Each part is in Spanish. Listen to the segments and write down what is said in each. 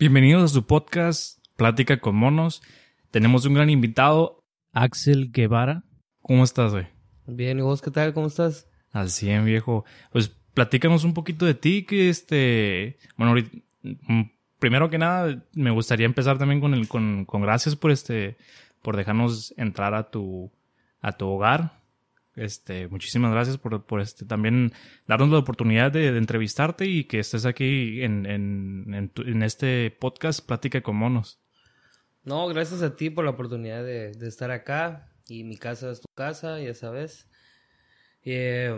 Bienvenidos a su podcast Plática con Monos. Tenemos un gran invitado, Axel Guevara. ¿Cómo estás, güey? Bien, ¿y vos qué tal? ¿Cómo estás? Al 100, viejo. Pues platícanos un poquito de ti, que este... Bueno, ahorita, mm, primero que nada, me gustaría empezar también con el... Con, con gracias por este... Por dejarnos entrar a tu... A tu hogar. Este, muchísimas gracias por, por este, también darnos la oportunidad de, de entrevistarte y que estés aquí en, en, en, tu- en este podcast Plática con Monos. No, gracias a ti por la oportunidad de, de estar acá. Y mi casa es tu casa, ya sabes. Eh,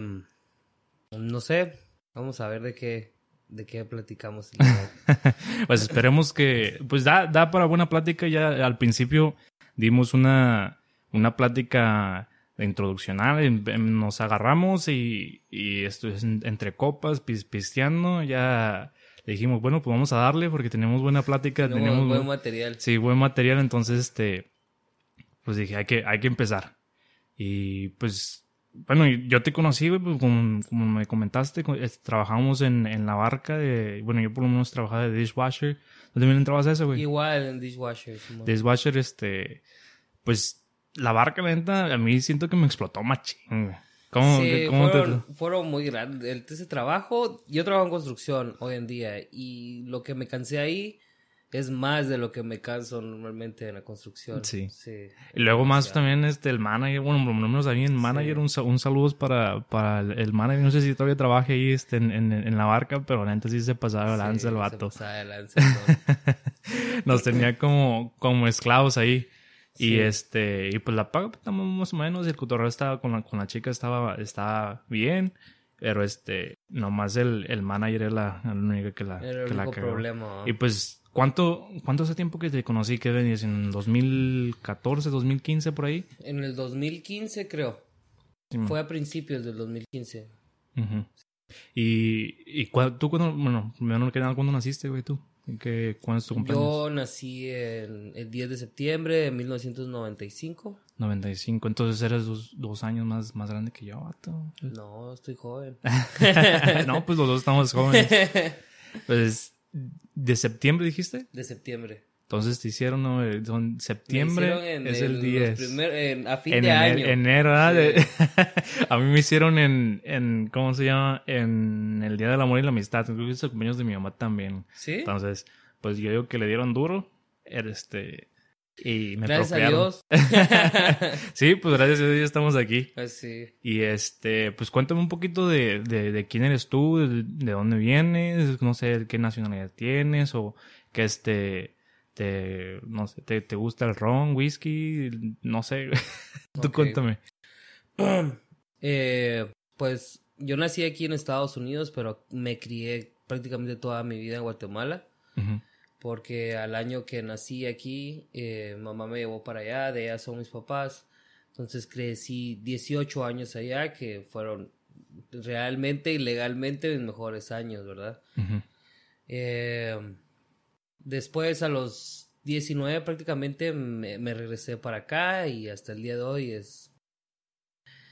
no sé, vamos a ver de qué, de qué platicamos. Pues esperemos que, pues da, da para buena plática. Ya al principio dimos una, una plática introduccional, nos agarramos y, y esto es en- entre copas, pis- pisteando, ya le dijimos, bueno, pues vamos a darle porque tenemos buena plática, Tenemos tenemos buen bu- material. sí, buen material, entonces este, pues dije, hay que, hay que empezar. Y pues, bueno, yo te conocí, güey, pues, como, como me comentaste, co- trabajábamos en, en la barca de, bueno, yo por lo menos trabajaba de dishwasher. ¿Tú también entrabas a eso, güey? Igual en Dishwasher. Dishwasher, este, pues, la barca, la neta, a mí siento que me explotó machín. ¿Cómo, Sí, cómo te- fueron, fueron muy grandes. El- Ese trabajo, yo trabajo en construcción hoy en día y lo que me cansé ahí es más de lo que me canso normalmente en la construcción. Sí. sí. Y luego más también este el manager, bueno, por lo menos a mí el manager, un, sa- un saludo para, para el, el manager, no sé si todavía trabaja ahí este, en, en, en la barca, pero la neta sí se pasaba lanza Sí, el se vato. pasaba de lanza, ¿no? Nos tenía como, como esclavos ahí. Y este, y pues la paga más o menos, y el cotorreo estaba con la, con la chica estaba, estaba bien, pero este, nomás el, el manager era la, la única que la, Era el que la único cagó. problema. Y pues, ¿cuánto, cuánto hace tiempo que te conocí? ¿Qué venías? ¿En 2014, 2015 por ahí? En el 2015, creo. Sí. Fue a principios del 2015. Ujú. Y, y cua- tú cuando, bueno, primero que nada, ¿cuándo naciste, güey, tú? ¿En qué, ¿Cuándo es tu cumpleaños? Yo nací en el 10 de septiembre de 1995. 95, entonces eres dos, dos años más, más grande que yo, vato. No, estoy joven. no, pues los dos estamos jóvenes. Pues, ¿de septiembre dijiste? De septiembre. Entonces te hicieron, ¿no? Eh, Son septiembre hicieron en es el los 10. primer- en- a fin en de ener- año. enero, ¿verdad? A mí me hicieron en, en, ¿cómo se llama? En el Día del Amor y la Amistad. Creo que es el cumpleaños de mi mamá también. ¿Sí? Entonces, pues yo digo que le dieron duro. era Este, y me Gracias a. Dios. Sí, pues gracias a Dios ya estamos aquí. Pues sí. Y este, pues cuéntame un poquito de, de, de quién eres tú, de, de dónde vienes, no sé qué nacionalidad tienes o que este, te, no sé, te, te gusta el ron, whisky, no sé. tú cuéntame. Eh, pues yo nací aquí en Estados Unidos, pero me crié prácticamente toda mi vida en Guatemala. Porque al año que nací aquí, eh, mamá me llevó para allá, de allá son mis papás. Entonces crecí 18 años allá, que fueron realmente y legalmente mis mejores años, ¿verdad? Eh, después a los 19 prácticamente me, me regresé para acá y hasta el día de hoy es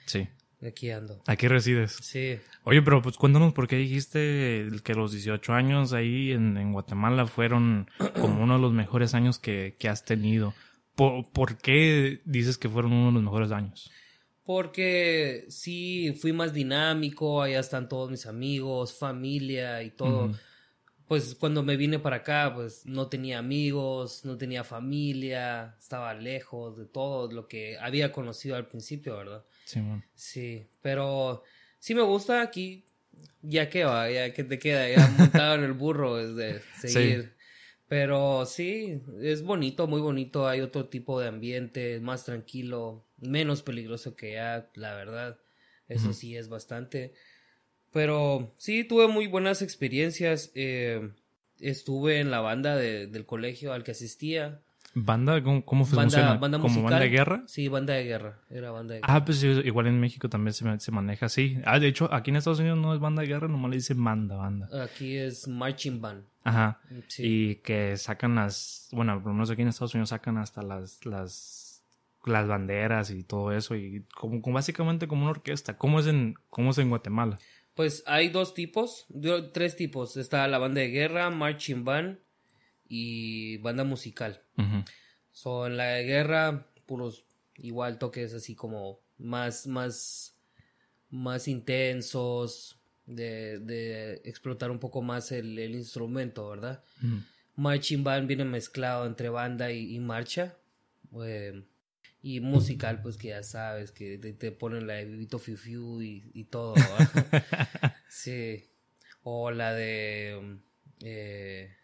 Sí. aquí ando. Aquí resides. Sí. Oye, pero pues cuéntanos por qué dijiste que los 18 años ahí en, en Guatemala fueron como uno de los mejores años que, que has tenido. ¿Por, ¿Por qué dices que fueron uno de los mejores años? Porque sí, fui más dinámico, allá están todos mis amigos, familia y todo. Pues cuando me vine para acá, pues no tenía amigos, no tenía familia, estaba lejos de todo lo que había conocido al principio, ¿verdad? Sí, man. Sí, pero sí me gusta aquí, ya que va, ya que te queda, ya montado en el burro es de seguir. Pero sí, es bonito, muy bonito, hay otro tipo de ambiente, más tranquilo, menos peligroso que ya, la verdad, eso sí es bastante. Pero sí, tuve muy buenas experiencias, eh, estuve en la banda de- del colegio al que asistía. ¿Banda? ¿Cómo, cómo Banda, funciona? banda ¿Como musical. banda de guerra? Sí, banda de guerra, era banda de guerra. Ah, pues igual en México también se, se maneja así. Ah, de hecho, aquí en Estados Unidos no es banda de guerra, nomás le dicen banda, banda. Aquí es marching band. Ajá. Sí. Y que sacan las, bueno, por lo menos aquí en Estados Unidos sacan hasta las, las, las banderas y todo eso y como, como básicamente como una orquesta. ¿Cómo es en, cómo es en Guatemala? Pues hay dos tipos, tres tipos. Está la banda de guerra, marching band y banda musical. So, en la guerra, puros igual toques así como más, más, más intensos, de, de explotar un poco más el, el instrumento, ¿verdad? Marching band viene mezclado entre banda y, y marcha. eh, y musical, pues que ya sabes, que te, te ponen la de Vivito Fiu Fiu y, y todo. sí. O la de. eh,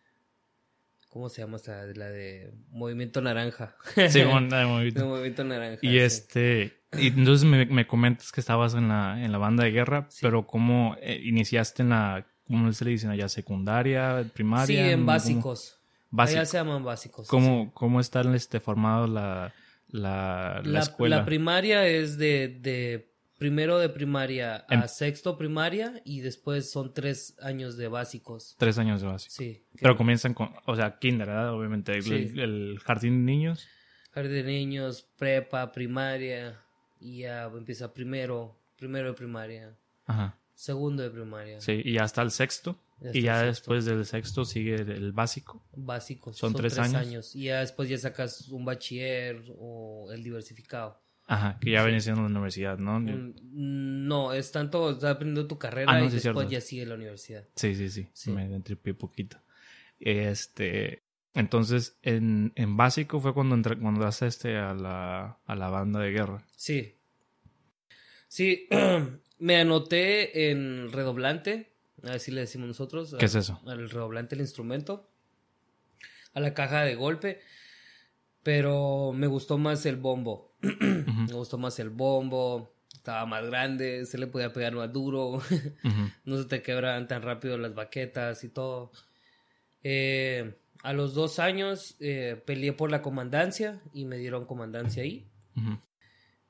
¿Cómo se llama esta? La de Movimiento Naranja. Sí, bueno, muy De Movimiento Naranja. Y sí. este, y entonces me, me comentas que estabas en la, en la banda de guerra, Sí. pero ¿cómo eh, iniciaste en la, cómo se le dicen allá, secundaria, primaria? Sí, en ¿Cómo- básicos. Básico. Allá se llaman básicos. ¿Cómo, cómo están este, formados la, la, la La, escuela? la primaria es de, de primero de primaria a En- sexto primaria y después son tres años de básicos. Tres años de básico. Sí. Pero comienzan con, o sea, kinder, ¿verdad? Obviamente, el jardín de niños. Jardín de niños, prepa, primaria y ya empieza primero, primero de primaria, Ajá. Segundo de primaria, Sí, y hasta el sexto. Y ya después del sexto sigue el, el básico. básicos. Son tres años. Y ya después ya sacas un bachiller o el diversificado. Ajá, que ya viene siendo la universidad, ¿no? Mm, No, es tanto, estás aprendiendo tu carrera Ah, no, y sí es después cierto. ya sigue la universidad. Sí, sí, sí. Sí. Me entripié poquito. Este, entonces, en, en básico fue cuando entré, cuando entraste este a la, a la banda de guerra. Sí. Sí, me anoté en redoblante, así le decimos nosotros. ¿Qué es eso? Al redoblante, el instrumento. A la caja de golpe. Pero me gustó más el bombo. Me gustó más el bombo. Estaba más grande, se le podía pegar más duro. No se te quebraban tan rápido las baquetas y todo. Eh, a los dos años eh, peleé por la comandancia y me dieron comandancia ahí.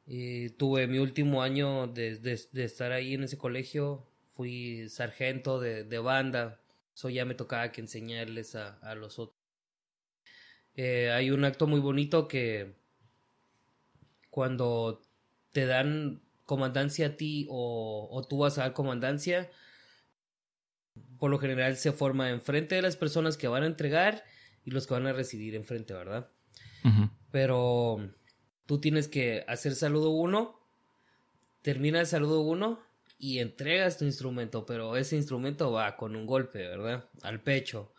Y tuve mi último año de, de- de estar ahí en ese colegio. Fui sargento de, de banda. Eso ya me tocaba que enseñarles a, a los otros. Eh, hay un acto muy bonito que cuando te dan comandancia a ti o, o tú vas a dar comandancia, por lo general se forma enfrente de las personas que van a entregar y los que van a recibir enfrente, ¿verdad? Pero tú tienes que hacer saludo uno, termina el saludo uno y entregas tu instrumento, pero ese instrumento va con un golpe, ¿verdad? Al pecho.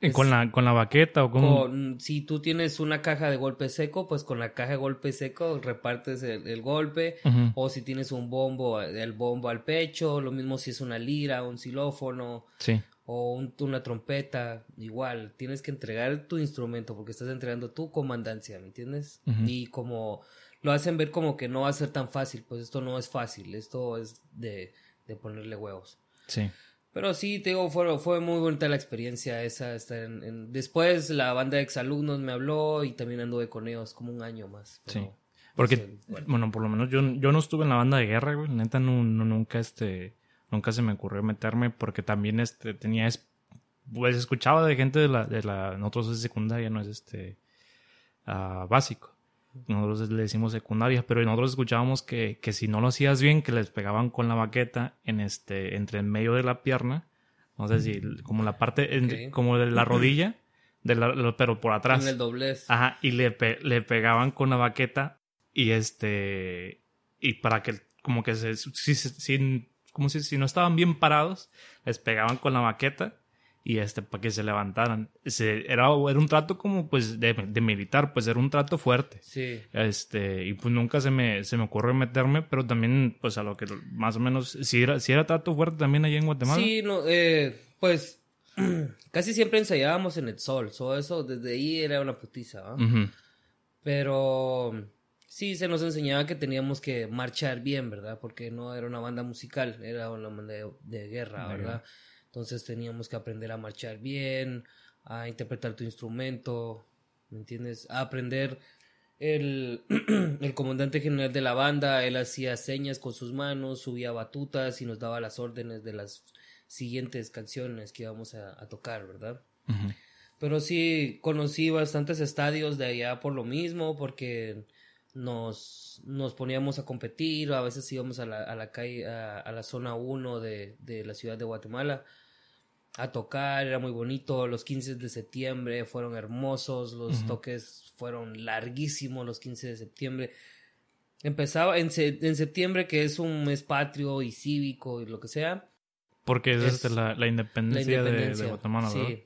¿Y ¿Con la, con la baqueta o con...? Con- si tú tienes una caja de golpe seco, pues con la caja de golpe seco repartes el, el golpe. O si tienes un bombo, el bombo al pecho. Lo mismo si es una lira, un xilófono Sí. O un- una trompeta. Igual, tienes que entregar tu instrumento porque estás entregando tu comandancia, ¿me entiendes? Y como lo hacen ver como que no va a ser tan fácil, pues esto no es fácil, esto es de, de ponerle huevos. Sí. Pero sí, te digo, fue, fue muy bonita la experiencia esa. estar en- en- Después la banda de exalumnos me habló y también anduve con ellos como un año más. pero- Sí. Porque, bueno. bueno. por lo menos yo, yo no estuve en la banda de guerra, güey. Neta, no, no- nunca, este, nunca se me ocurrió meterme porque también, este, tenía, es- pues escuchaba de gente de la, de la, nosotros es secundaria, no es este, ah, básico. Nosotros le decimos secundaria, pero nosotros escuchábamos que, que si no lo hacías bien, que les pegaban con la baqueta en este, entre el medio de la pierna, no sé si, como la parte, como de la rodilla, de la- lo- pero por atrás. En el doblez. Ajá, y le, pe- le pegaban con la baqueta y este, y para que como que se, si, si- si- como si, si no estaban bien parados, les pegaban con la baqueta y este, para que se levantaran. Se, era, era un trato como pues de, de militar, pues era un trato fuerte. Sí. Este, y pues nunca se me, se me ocurrió meterme, pero también, pues a lo que más o menos, si era, si era trato fuerte también allá en Guatemala. Sí, no, eh, pues casi siempre ensayábamos en el sol. So, eso desde ahí era una putiza. Pero sí se nos enseñaba que teníamos que marchar bien, ¿verdad? Porque no era una banda musical, era una banda de, de guerra, De ¿verdad? Entonces teníamos que aprender a marchar bien, a interpretar tu instrumento, ¿me entiendes? A aprender el, el comandante general de la banda, él hacía señas con sus manos, subía batutas y nos daba las órdenes de las siguientes canciones que íbamos a, a tocar, ¿verdad? Pero sí conocí bastantes estadios de allá por lo mismo, porque nos, nos poníamos a competir, a veces íbamos a la, a la calle, a, a la zona 1 de, de la ciudad de Guatemala. a tocar, era muy bonito. Los 15 de septiembre fueron hermosos, los toques fueron larguísimos los 15 de septiembre. Empezaba en, en, septiembre, que es un mes patrio y cívico y lo que sea. Porque es, este, la, la, independencia de, Guatemala, Sí.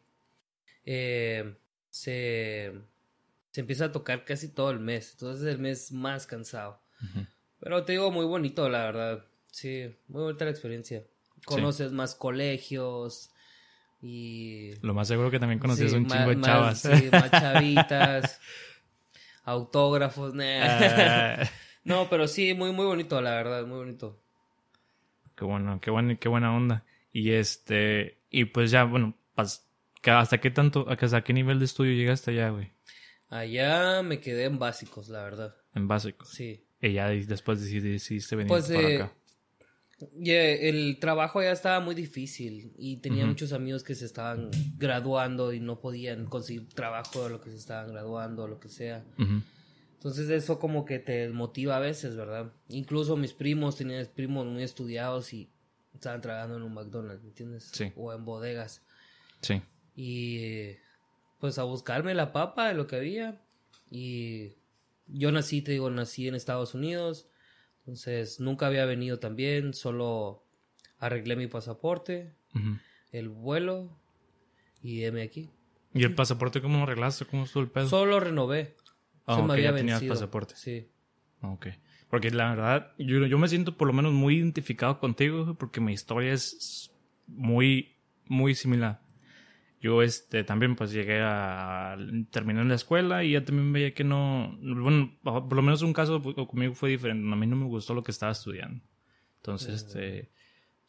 Eh, se, se empieza a tocar casi todo el mes. Entonces es el mes más cansado. Pero te digo, muy bonito, la verdad. Sí, muy bonita la experiencia. Conoces más colegios y... Lo más seguro que también conoces un chingo de chavas. sí, más chavitas, autógrafos, ah. No, pero sí, muy, muy bonito, la verdad, muy bonito. Qué bueno, qué bueno, qué buena onda. Y este, y pues ya, bueno, ¿hasta qué tanto, hasta qué nivel de estudio llegaste allá, güey? Allá me quedé en básicos, la verdad. En básicos. Sí. Y ya después decidiste venir pues, para eh, acá. el trabajo ya estaba muy difícil y tenía muchos amigos que se estaban graduando y no podían conseguir trabajo de lo que se estaban graduando o lo que sea. Entonces eso como que te motiva a veces, ¿verdad? Incluso mis primos, tenían primos muy estudiados y estaban trabajando en un McDonald's, ¿me entiendes? Sí. O en bodegas. Sí. Y pues a buscarme la papa de lo que había y yo nací, te digo, nací en Estados Unidos, entonces nunca había venido también, solo arreglé mi pasaporte, el vuelo y heme aquí. ¿Y el pasaporte cómo lo arreglaste? ¿Cómo estuvo el pedo? Solo renové. Ah, Se me había ya tenías pasaporte. Sí. Ok. Porque la verdad, yo, yo me siento por lo menos muy identificado contigo porque mi historia es muy, muy similar yo este también pues llegué a terminar la escuela y ya también veía que no bueno por lo menos un caso conmigo fue diferente. A mí no me gustó lo que estaba estudiando. Entonces este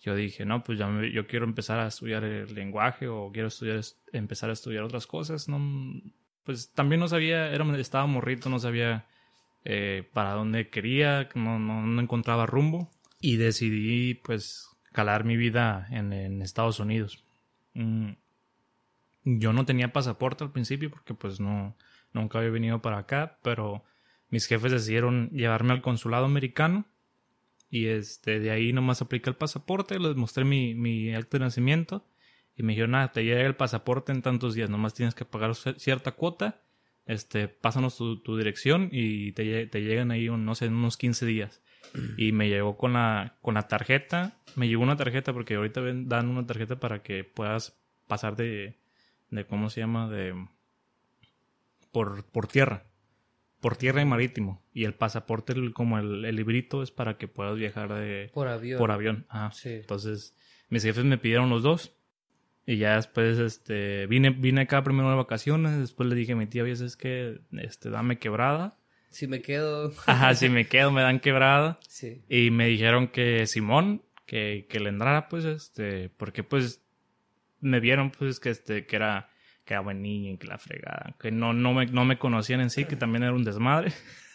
yo dije no pues ya yo quiero empezar a estudiar el lenguaje o quiero estudiar empezar a estudiar otras cosas no pues también no sabía era estaba morrito no sabía eh, para dónde quería no, no, encontraba rumbo y decidí pues calar mi vida en, en Estados Unidos. Mm, yo no tenía pasaporte al principio porque pues no, nunca había venido para acá, pero mis jefes decidieron llevarme al consulado americano y este, de ahí nomás apliqué el pasaporte, les mostré mi, mi acto de nacimiento y me dijeron, nada, te llega el pasaporte en tantos días, nomás tienes que pagar cierta cuota, este, pásanos tu, dirección y te, te, llegan ahí, no sé, en unos 15 días. Y me llegó con la, con la tarjeta, me llegó una tarjeta porque ahorita dan una tarjeta para que puedas pasar de, de cómo se llama, de por, por tierra, por tierra y marítimo. Y el pasaporte, como el, librito, es para que puedas viajar de... Por avión. Por avión, ah, sí. Entonces, mis jefes me pidieron los dos. Y ya después, este, vine, vine acá primero de vacaciones, después le dije a mi tía, oye, es que, este, dame quebrada. Si me quedo. Ajá, si me quedo me dan quebrada. Sí. Y me dijeron que Simón, que, que le entrara, pues, este, porque pues me vieron pues que este que era que era buen niño y que la fregada, que no no me no me conocían en sí, que también era un desmadre.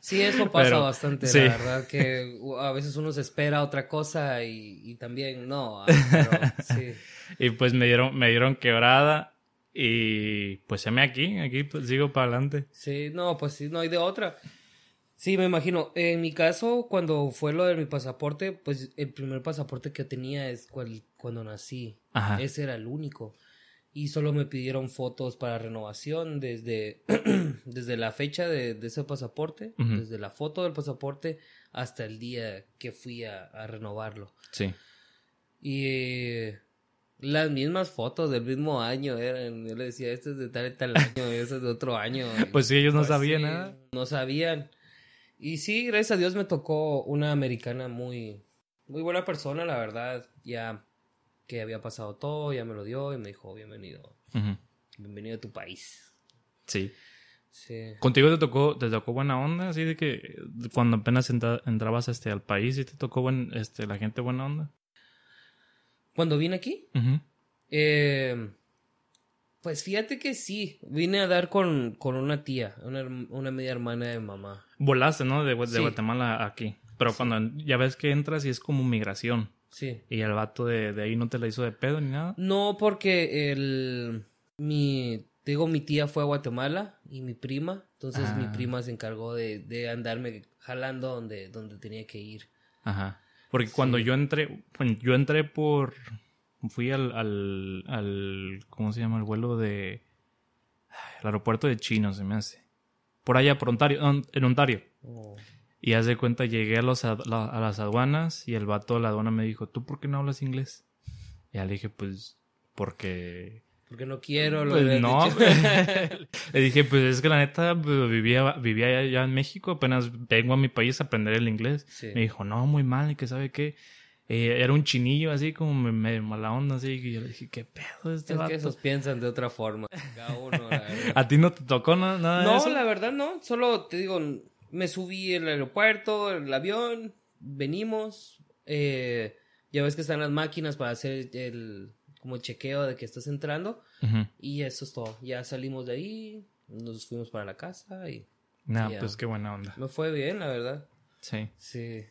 Sí, eso pasa bastante, la verdad, que a veces uno se espera otra cosa y, también no, ah, sí. Y pues me dieron, me dieron quebrada y pues se me aquí, aquí pues sigo para adelante. Sí, no, pues sí, no hay de otra. Sí, me imagino. En mi caso, cuando fue lo de mi pasaporte, pues el primer pasaporte que tenía es cuando nací. Ajá. Ese era el único. Y solo me pidieron fotos para renovación desde, desde la fecha de, ese pasaporte, desde la foto del pasaporte hasta el día que fui a, renovarlo. Sí. Y eh, las mismas fotos del mismo año eran. Yo le decía, este es de tal y tal año, este es de otro año. pues sí, ellos no pues sabían nada. No sabían. Y sí, gracias a Dios me tocó una americana muy, muy buena persona, la verdad. Ya que había pasado todo, ya me lo dio y me dijo, bienvenido. Bienvenido a tu país. Sí. Sí. ¿Contigo te tocó, te tocó buena onda? Así de que cuando apenas entrabas este, al país y te tocó buen, este, la gente buena onda. ¿Cuando vine aquí? eh, pues fíjate que sí, vine a dar con, con una tía, una, una, media hermana de mamá. Volaste, ¿no? De, de Guatemala aquí. Pero cuando ya ves que entras y es como migración. Sí. ¿Y el vato de, de, ahí no te la hizo de pedo ni nada? No, porque el... Mi... Digo, mi tía fue a Guatemala y mi prima. Entonces mi ah. prima se encargó de, de andarme jalando donde, donde tenía que ir. Ajá. Porque cuando yo entré, yo entré por fui al, al, al, ¿cómo se llama? El vuelo de, el aeropuerto de Chino, se me hace. Por allá, por Ontario, en Ontario. Oh. Y haz de cuenta, llegué a, los, a, la- a las aduanas y el vato de la aduana me dijo, ¿tú por qué no hablas inglés? Y ya le dije, pues, porque... Porque no quiero, lo Pues no, le dije, pues es que la neta pues, vivía, vivía allá, allá en México, apenas vengo a mi país a aprender el inglés. Sí. Me dijo, no, muy mal, y que sabe qué. Eh, era un chinillo así como me- medio mala onda, así, y yo le dije, ¿qué pedo este Es vato? que esos piensan de otra forma. Cada uno, la verdad. ¿A ti no te tocó na- nada de No, eso? la verdad no. Solo te digo, me subí el aeropuerto, el avión, venimos. eh, ya ves que están las máquinas para hacer el como el chequeo de que estás entrando. Y eso es todo. Ya salimos de ahí, nos fuimos para la casa y Nah, Ya. pues qué buena onda. me fue bien, la verdad. Sí. Sí.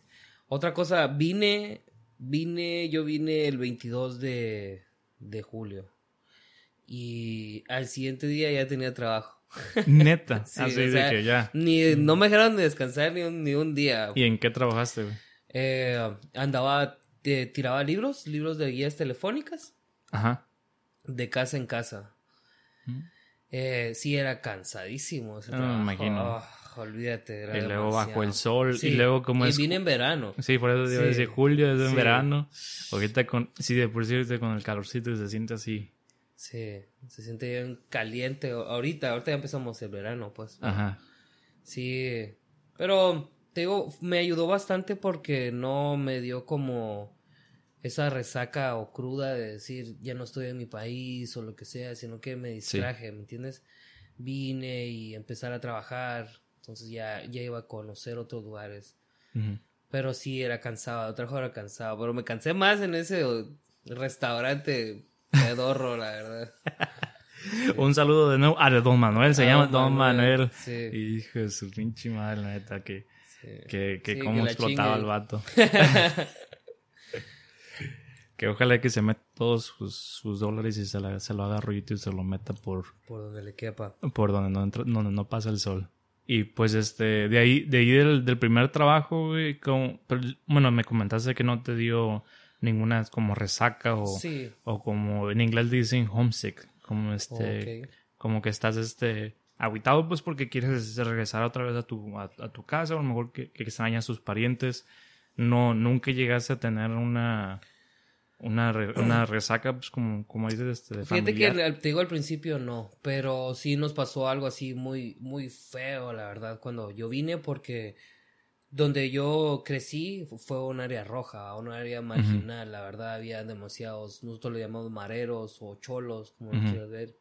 Otra cosa, vine, vine, yo vine el 22 de, de julio. Y al siguiente día ya tenía trabajo. Neta. Sí, así o de que ya. Ni, no me dejaron de descansar ni un, ni un día. ¿Y en qué trabajaste, güey? Eh, andaba, eh, tiraba libros, libros de guías telefónicas, Ajá. de casa en casa. Mm. Eh, sí, era cansadísimo ese Ah, me trabajo. imagino. Olvídate. Era Y luego bajo el sol. Sí, Y luego como y es... vine en verano. Sí, por eso digo, Sí. desde julio, es en verano. Ahorita con... Sí, de por sí, ahorita con el calorcito se siente así. Sí, se siente bien caliente. Ahorita, ahorita ya empezamos el verano, pues. Ajá. Sí, pero te digo, me ayudó bastante porque no me dio como esa resaca o cruda de decir ya no estoy en mi país o lo que sea, sino que me distraje, ¿me entiendes? Vine y empezar a trabajar, entonces ya, ya iba a conocer otros lugares. Pero sí era cansado, el trabajo era cansado, pero me cansé más en ese restaurante pedorro, la verdad. Un saludo de nuevo a Don Manuel, se Ah, llama Don Manuel, Manuel. sí. Hijo de su pinche madre, la neta, que, Sí. que, que cómo que explotaba el vato. que ojalá que se meta todos sus, sus dólares y se, la- se lo haga rollito y se lo meta por, Por donde le quepa. por donde no, entra- donde no pasa el sol. Y pues este, de ahí, de ahí del, del primer trabajo, güey, como, pero, bueno, me comentaste que no te dio ninguna como resaca o, Sí. o como en inglés dicen homesick, como este, como que estás este aguitado pues porque quieres regresar otra vez a tu, a, a tu casa o a lo mejor que, que extrañas a sus parientes. No, nunca llegaste a tener una, una, re- una resaca, pues como, como dices, este, de Fíjate familiar. que te digo al principio no, pero sí nos pasó algo así muy, muy feo, la verdad, cuando yo vine porque donde yo crecí fue un área roja, un área marginal, la verdad había demasiados, nosotros le llamamos mareros o cholos, como lo Ujú. quieras ver.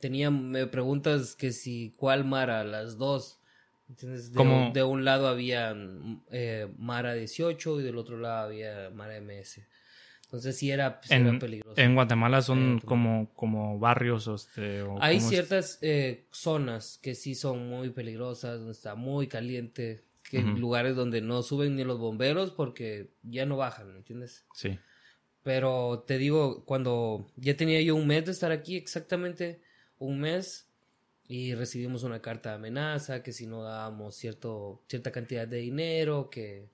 Tenía, me preguntas que si cuál Mara, las dos. ¿Entiendes? De, un- de un lado había eh, Mara 18 y del otro lado había Mara MS. Entonces sí era, sí era peligroso. en Guatemala son Sí. como, como barrios, este, o Hay ciertas eh, zonas que sí son muy peligrosas, donde está muy caliente, que lugares donde no suben ni los bomberos porque ya no bajan, ¿me entiendes? Sí. Pero te digo, cuando ya tenía yo un mes de estar aquí, exactamente un mes, y recibimos una carta de amenaza, que si no dábamos cierto, cierta cantidad de dinero, que,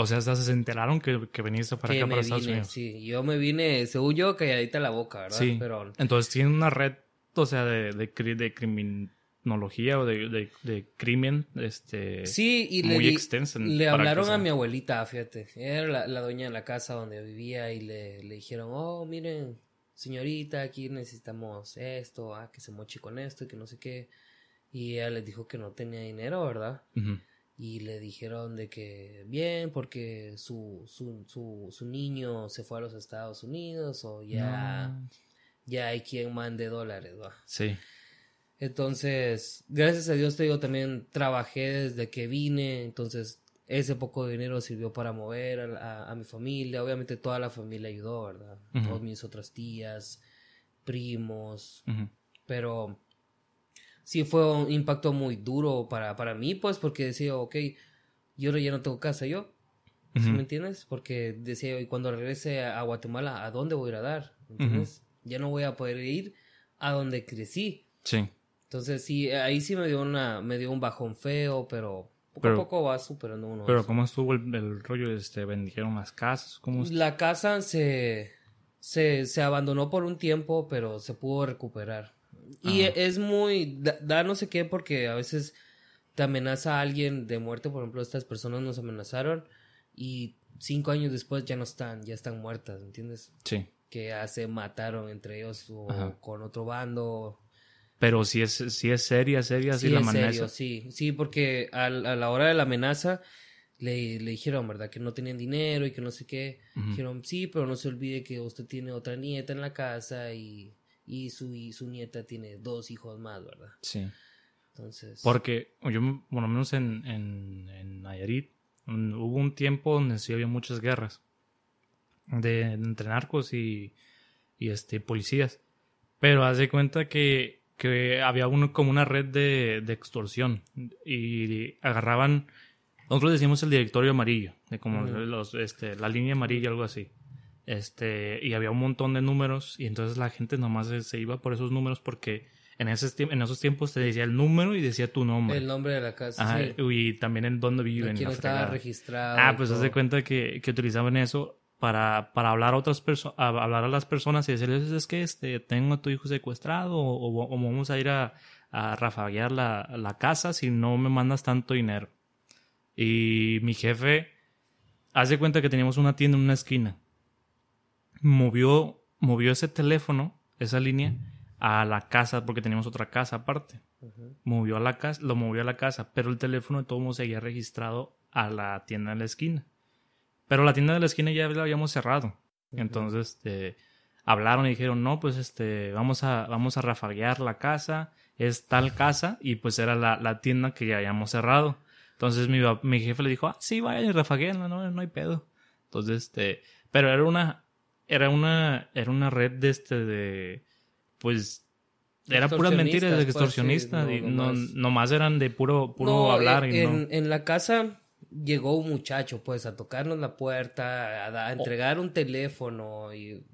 O sea, hasta se enteraron que, que viniste para que acá, para Estados vine, Unidos. sí, yo me vine, según yo, calladita la boca, ¿verdad? Sí. Pero Entonces tienen una red, o sea, de, de, de criminología o de, de, de crimen, este... Sí, y le, muy di- extensa le que hablaron sea. a mi abuelita, fíjate. Era la, la dueña de la casa donde vivía y le, le dijeron, oh, miren, señorita, aquí necesitamos esto, ah, que se moche con esto y que no sé qué. Y ella les dijo que no tenía dinero, ¿verdad? Ujú. Y le dijeron de que bien, porque su, su, su, su niño se fue a los Estados Unidos o ya, No. ya hay quien mande dólares, ¿va? Sí. Entonces, gracias a Dios te digo, también trabajé desde que vine, entonces ese poco de dinero sirvió para mover a, a- a mi familia, obviamente toda la familia ayudó, ¿verdad? Ujú. Todas mis otras tías, primos, pero sí fue un impacto muy duro para, para mí, pues, porque decía, ok, yo ya no tengo casa yo, ¿sí Ujú. me entiendes? Porque decía, y cuando regrese a Guatemala, ¿a dónde voy a ir a dar? ¿Me entiendes? Ya no voy a poder ir a donde crecí. Sí. Entonces sí, ahí sí me dio una, me dio un bajón feo, pero poco Pero- a poco va superando uno. Pero eso. ¿cómo estuvo el, el rollo? Este, ¿Vendieron las casas? ¿Cómo La casa se, se, se abandonó por un tiempo, pero se pudo recuperar. Y es muy, da, no sé qué, porque a veces te amenaza a alguien de muerte, por ejemplo, estas personas nos amenazaron y cinco años después ya no están, ya están muertas, ¿entiendes? Sí. Que ya se mataron entre ellos o con otro bando. Pero si es, si es seria, seria, sí la amenaza. sí, sí, porque a, a, la hora de la amenaza le, le, dijeron, ¿verdad? Que no tenían dinero y que no sé qué. Dijeron, sí, pero no se olvide que usted tiene otra nieta en la casa y, y, su, y su nieta tiene dos hijos más, ¿verdad? Sí. Entonces... Porque yo, por lo menos en, en, en Nayarit, hubo un tiempo donde sí había muchas guerras de, entre narcos y, y este, policías. Pero haz de cuenta que, que había uno, como una red de, de extorsión y agarraban nosotros decimos el directorio amarillo, de como los, este, la línea amarilla, algo así. Este, y había un montón de números y entonces la gente nomás se, iba por esos números porque en, ese, en esos tiempos te decía el número y decía tu nombre. El nombre de la casa. sí. Y también en dónde viven. Quién estaba registrado. Ah, pues haz de cuenta que, que utilizaban eso para, para hablar a otras personas, hablar a las personas y decirles es que este, tengo a tu hijo secuestrado o, o, vamos a ir a, a rafaguear la, la casa si no me mandas tanto dinero. Y mi jefe hace cuenta que teníamos una tienda en una esquina. Movió, movió ese teléfono, esa línea, a la casa, porque teníamos otra casa aparte. Movió a la casa, lo movió a la casa, pero el teléfono de todo mundo seguía registrado a la tienda de la esquina. Pero la tienda de la esquina ya la habíamos cerrado. Entonces, este, hablaron y dijeron, no, pues este, vamos a, vamos a rafaguear la casa, es tal casa, y pues era la, la tienda que ya habíamos cerrado. Entonces mi, mi jefe le dijo, ah, sí, vayan y rafagueen, no, no hay pedo. Entonces, este, pero era una, era una, era una red de este, de, pues, era puras mentiras de extorsionistas pues, y no, nomás. eran de puro, puro hablar. En, y no. en la casa llegó un muchacho, pues, a tocarnos la puerta, a, entregar un teléfono y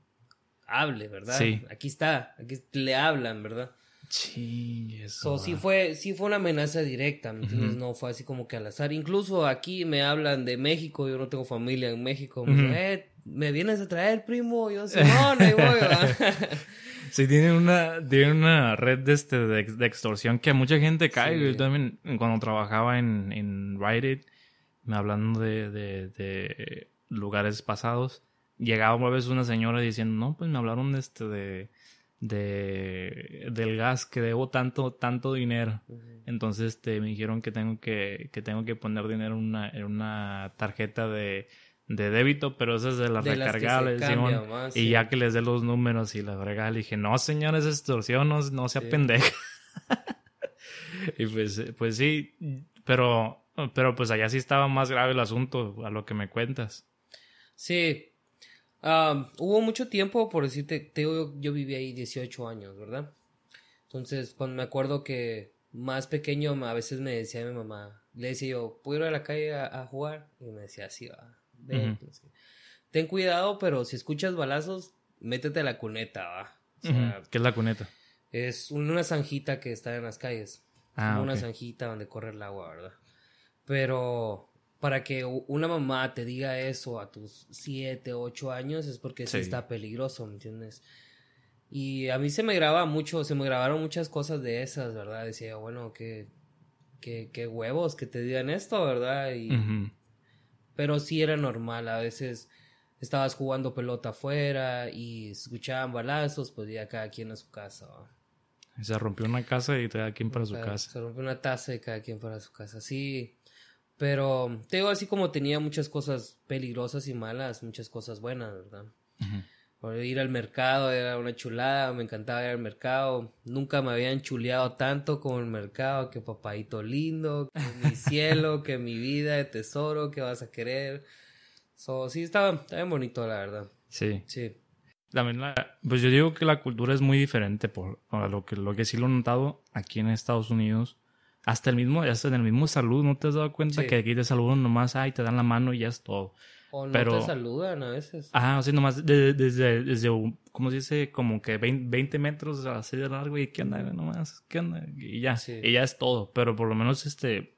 hable, ¿verdad? Sí. Aquí está, aquí le hablan, ¿verdad? Sí, eso. sí fue, sí fue una amenaza directa, No fue así como que al azar. Incluso aquí me hablan de México, yo no tengo familia en México. Me dicen, eh, ¿me vienes a traer, primo? Yo sé, no, no voy, Sí, tienen una, tienen una red de, este, de, extorsión que a mucha gente cae. Yo también, cuando trabajaba en, en me hablando de, de, de lugares pasados, llegaba una vez una señora diciendo, no, pues me hablaron de este, de de del gas que debo tanto tanto dinero entonces este, me dijeron que tengo que, que tengo que poner dinero en una, en una tarjeta de, de débito pero esa es de las recargables y ya que les dé los números y la verdad le dije no señores es extorsión no, no sea pendeja y pues pues sí pero pero pues allá sí estaba más grave el asunto a lo que me cuentas. Sí hubo mucho tiempo, por decirte, yo, yo viví ahí 18 años, ¿verdad? Entonces, cuando me acuerdo que más pequeño a veces me decía mi mamá, le decía yo, ¿puedo ir a la calle a, jugar? Y me decía, sí, va, Ten cuidado, pero si escuchas balazos, métete a la cuneta, va. ¿Qué es la cuneta? Es una zanjita que está en las calles. Ah, una zanjita donde corre el agua, ¿verdad? Pero para que una mamá te diga eso a tus 7, 8 años es porque sí. está peligroso, ¿me entiendes? Y a mí se me graba mucho, se me grabaron muchas cosas de esas, ¿verdad? Decía, bueno, qué, qué, qué huevos que te digan esto, ¿verdad? Y, Pero sí era normal, a veces estabas jugando pelota afuera y escuchaban balazos, pues ya cada quien a su casa. Se rompió una casa y cada quien para su casa. Se rompió una taza y cada quien para su casa. Sí, pero te digo así como tenía muchas cosas peligrosas y malas, muchas cosas buenas, ¿verdad? Ir al mercado era una chulada, me encantaba ir al mercado. Nunca me habían chuleado tanto como el mercado, que papadito lindo, que mi cielo, que mi vida de tesoro, que vas a querer. So, sí, estaba, estaba bien bonito, la verdad. Sí. Sí. También pues yo digo que la cultura es muy diferente por, lo que lo que sí lo he notado aquí en Estados Unidos hasta el mismo, hasta en el mismo salud, ¿no te has dado cuenta que aquí te saludan nomás, ay, te dan la mano y ya es todo? O no Pero, te saludan a veces. Ah, o sea, nomás desde, desde, desde ¿cómo se dice? Como que 20, metros así de largo y ¿qué onda? Nomás, ¿qué onda? Y ya, y ya es todo. Pero por lo menos este,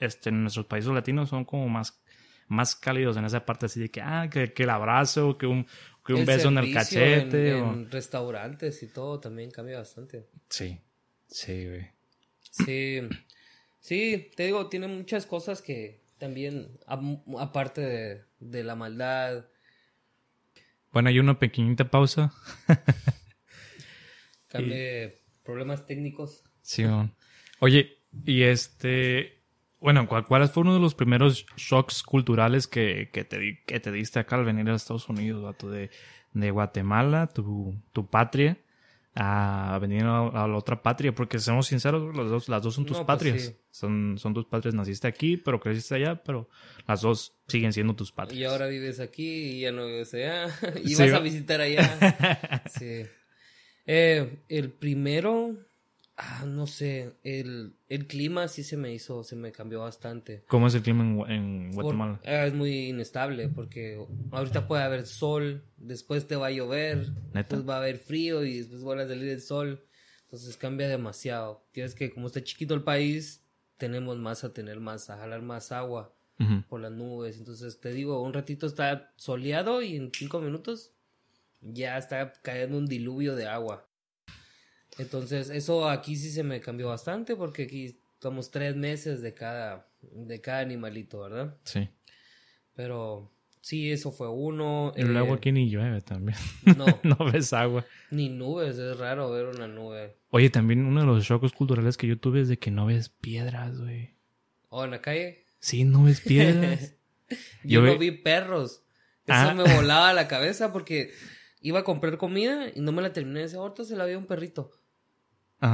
este, en nuestros países latinos son como más, más cálidos en esa parte así de que, ah, que, que el abrazo, que un, un beso en el cachete. En, en restaurantes y todo también cambia bastante. Sí, sí, güey. Sí, sí, te digo, tiene muchas cosas que también, aparte de, de la maldad. Bueno, hay una pequeñita pausa. Cambie problemas técnicos. Sí, Oye, y este, bueno, ¿cuál, ¿cuál fue uno de los primeros shocks culturales que, que, te, que te diste acá al venir a Estados Unidos, vato? De, de Guatemala, tu, tu patria, a venir a, la otra patria, porque seamos sinceros, las dos, las dos son tus pues patrias. son, son tus patrias, naciste aquí, pero creciste allá, pero las dos siguen siendo tus patrias. Y ahora vives aquí y ya no vives allá, y vas a visitar allá. sí. Eh, el primero, Ah, no sé, el, el clima sí se me hizo, se me cambió bastante. ¿Cómo es el clima en, Guatemala? Ah, es muy inestable porque ahorita puede haber sol, después te va a llover, después va a haber frío y después va a salir el sol. Entonces cambia demasiado. Tienes que, como está chiquito el país, tenemos más a tener más, a jalar más agua por las nubes. Entonces te digo, un ratito está soleado y en cinco minutos ya está cayendo un diluvio de agua. Entonces, eso aquí sí se me cambió bastante porque aquí estamos tres meses de cada, de cada animalito, ¿verdad? Sí. Pero sí, eso fue uno. Y luego eh, aquí ni llueve también. No. no ves agua. Ni nubes, es raro ver una nube. Oye, también uno de los shocks culturales que yo tuve es de que no ves piedras, güey. ¿O en la calle? Sí, no ves piedras. yo, no vi perros. Eso ah. me volaba la cabeza porque iba a comprar comida y no me la terminé. Ese ahorita se la vi a un perrito.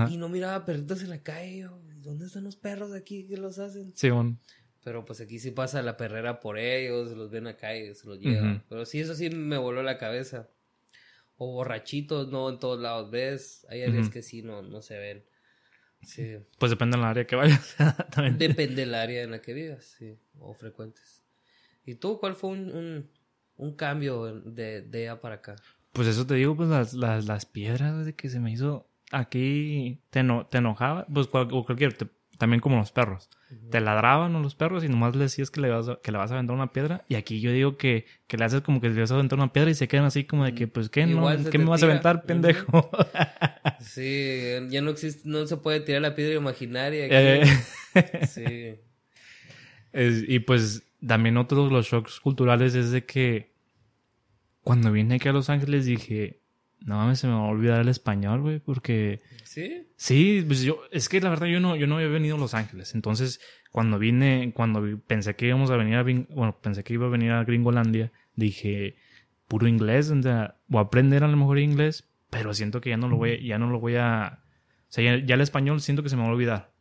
Y no miraba perritos en la calle. ¿Dónde están los perros aquí que los hacen? Sí, Pero pues aquí sí pasa la perrera por ellos, los ven acá y se los llevan. Pero sí, eso sí me voló la cabeza. O borrachitos, no en todos lados ves. Hay áreas que sí no, no se ven. Sí. Pues depende del área que vayas. depende del área en la que vivas, sí. O frecuentes. ¿Y tú cuál fue un, un, cambio de, de allá para acá? Pues eso te digo, pues las, las, las piedras de que se me hizo aquí te, te enojaba, pues o cualquier, también como los perros. Te ladraban los perros y nomás le decías que le, vas a, que le vas a aventar una piedra. Y aquí yo digo que, que le haces como que le vas a aventar una piedra y se quedan así como de que, pues, ¿qué, no, ¿qué me vas a aventar, pendejo? sí, ya no existe, no se puede tirar la piedra imaginaria. Eh. sí. y pues también otro de los shocks culturales es de que cuando vine aquí a Los Ángeles dije, no mames, se me va a olvidar el español, güey, porque... ¿Sí? Sí, pues yo, es que la verdad yo no, yo no había venido a Los Ángeles, entonces cuando vine, cuando pensé que íbamos a venir a, bueno, pensé que iba a venir a Gringolandia, dije, puro inglés, o sea, voy a aprender a lo mejor inglés, pero siento que ya no lo voy, ya no lo voy a, o sea, ya, el español siento que se me va a olvidar.